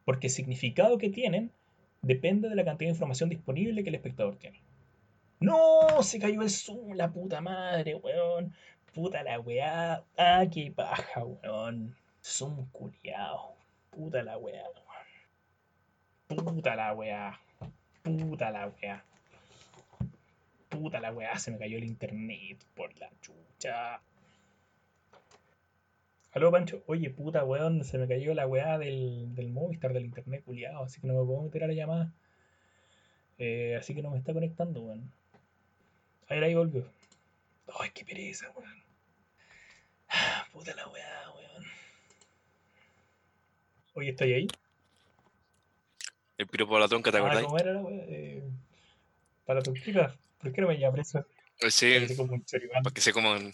Porque el significado que tienen depende de la cantidad de información disponible que el espectador tiene. ¡No! Se cayó el Zoom, la puta madre, weón. Puta la weá. Ah, qué paja, weón. Zoom culiao. Puta la weá, weón. Puta la weá. Puta la weá. Puta la weá, se me cayó el internet por la chucha. Aló, Pancho. Oye, puta weón, se me cayó la weá del, del Movistar, del internet culiado, así que no me puedo meter a la llamada. Eh, así que no me está conectando, weón. A ver, ahí volvió. Ay, qué pereza, weón. Puta la weá, weón. Oye, ¿estoy ahí? El piropo de la tonca, ¿te Ah, acordás? ¿cómo era la weá? Eh, para chica. ¿Por qué no me llamas eso? Sí, Parece como un choripán. para que se coman.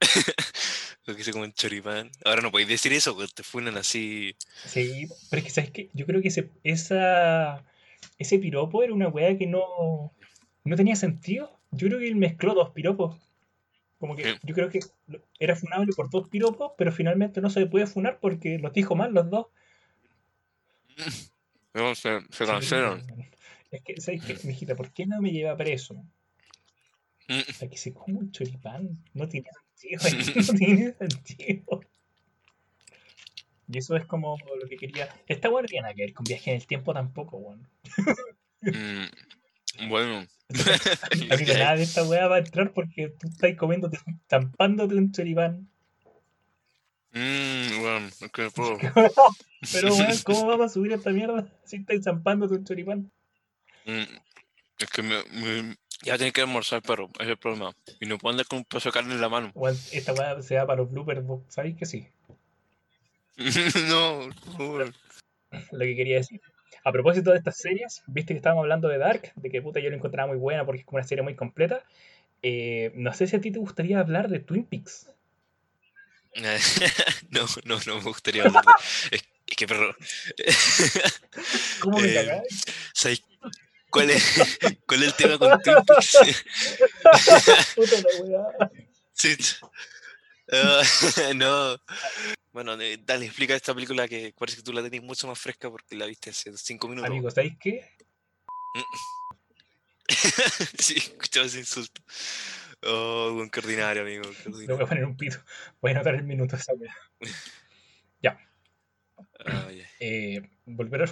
para que se coman choripán. Ahora no podéis decir eso, porque te funan así. Sí, pero es que, ¿sabes qué? Yo creo que ese, esa, ese piropo era una weá que no, no tenía sentido. Yo creo que él mezcló dos piropos. Como que yo creo que era funable por dos piropos, pero finalmente no se puede funar porque los dijo mal los dos. No, se, se weón. Es que, ¿sabes qué? Mijita, ¿por qué no me lleva preso? Mm. Para que se coma un choripán. No tiene sentido. No tiene sentido. Y eso es como lo que quería. Esta weá no tiene que ver con viaje en el tiempo tampoco, weón. Mm, Bueno. A mí nada de esta weá va a entrar porque tú estás comiéndote, tampándote un choripán. Mm, es que no puedo. Pero weón, ¿cómo vamos a subir esta mierda si estás zampándote un choripán? Mm, Es que me, me- ya tiene que almorzar, perro. Ese es el problema. Y no puedo andar con un pedazo de carne en la mano. Weón, esta weá se va para los bloopers, vos sabéis que sí. no, no. Lo que quería decir. A propósito de estas series, viste que estábamos hablando de Dark, de que puta yo la encontraba muy buena porque es como una serie muy completa. Eh, no sé si a ti te gustaría hablar de Twin Peaks. no, no, no me gustaría hablar de. Es, es que, perro. ¿Cómo me Eh, cuál es, cuál es el tema con Twin Peaks? Puta la weá. Sí. Ah, no. Bueno, dale, explica esta película que parece que tú la tenés mucho más fresca porque la viste hace cinco minutos. Amigos, ¿sabéis qué? sí, escuchaba ese insulto. Oh, buen qué ordinario, amigo. Le voy a poner un pito. Voy a anotar el minuto esa weá. Ah, ya. Eh, volver al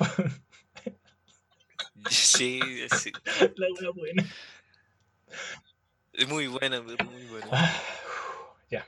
Sí, sí. la buena. Es muy buena, pero muy buena. Ah, ya.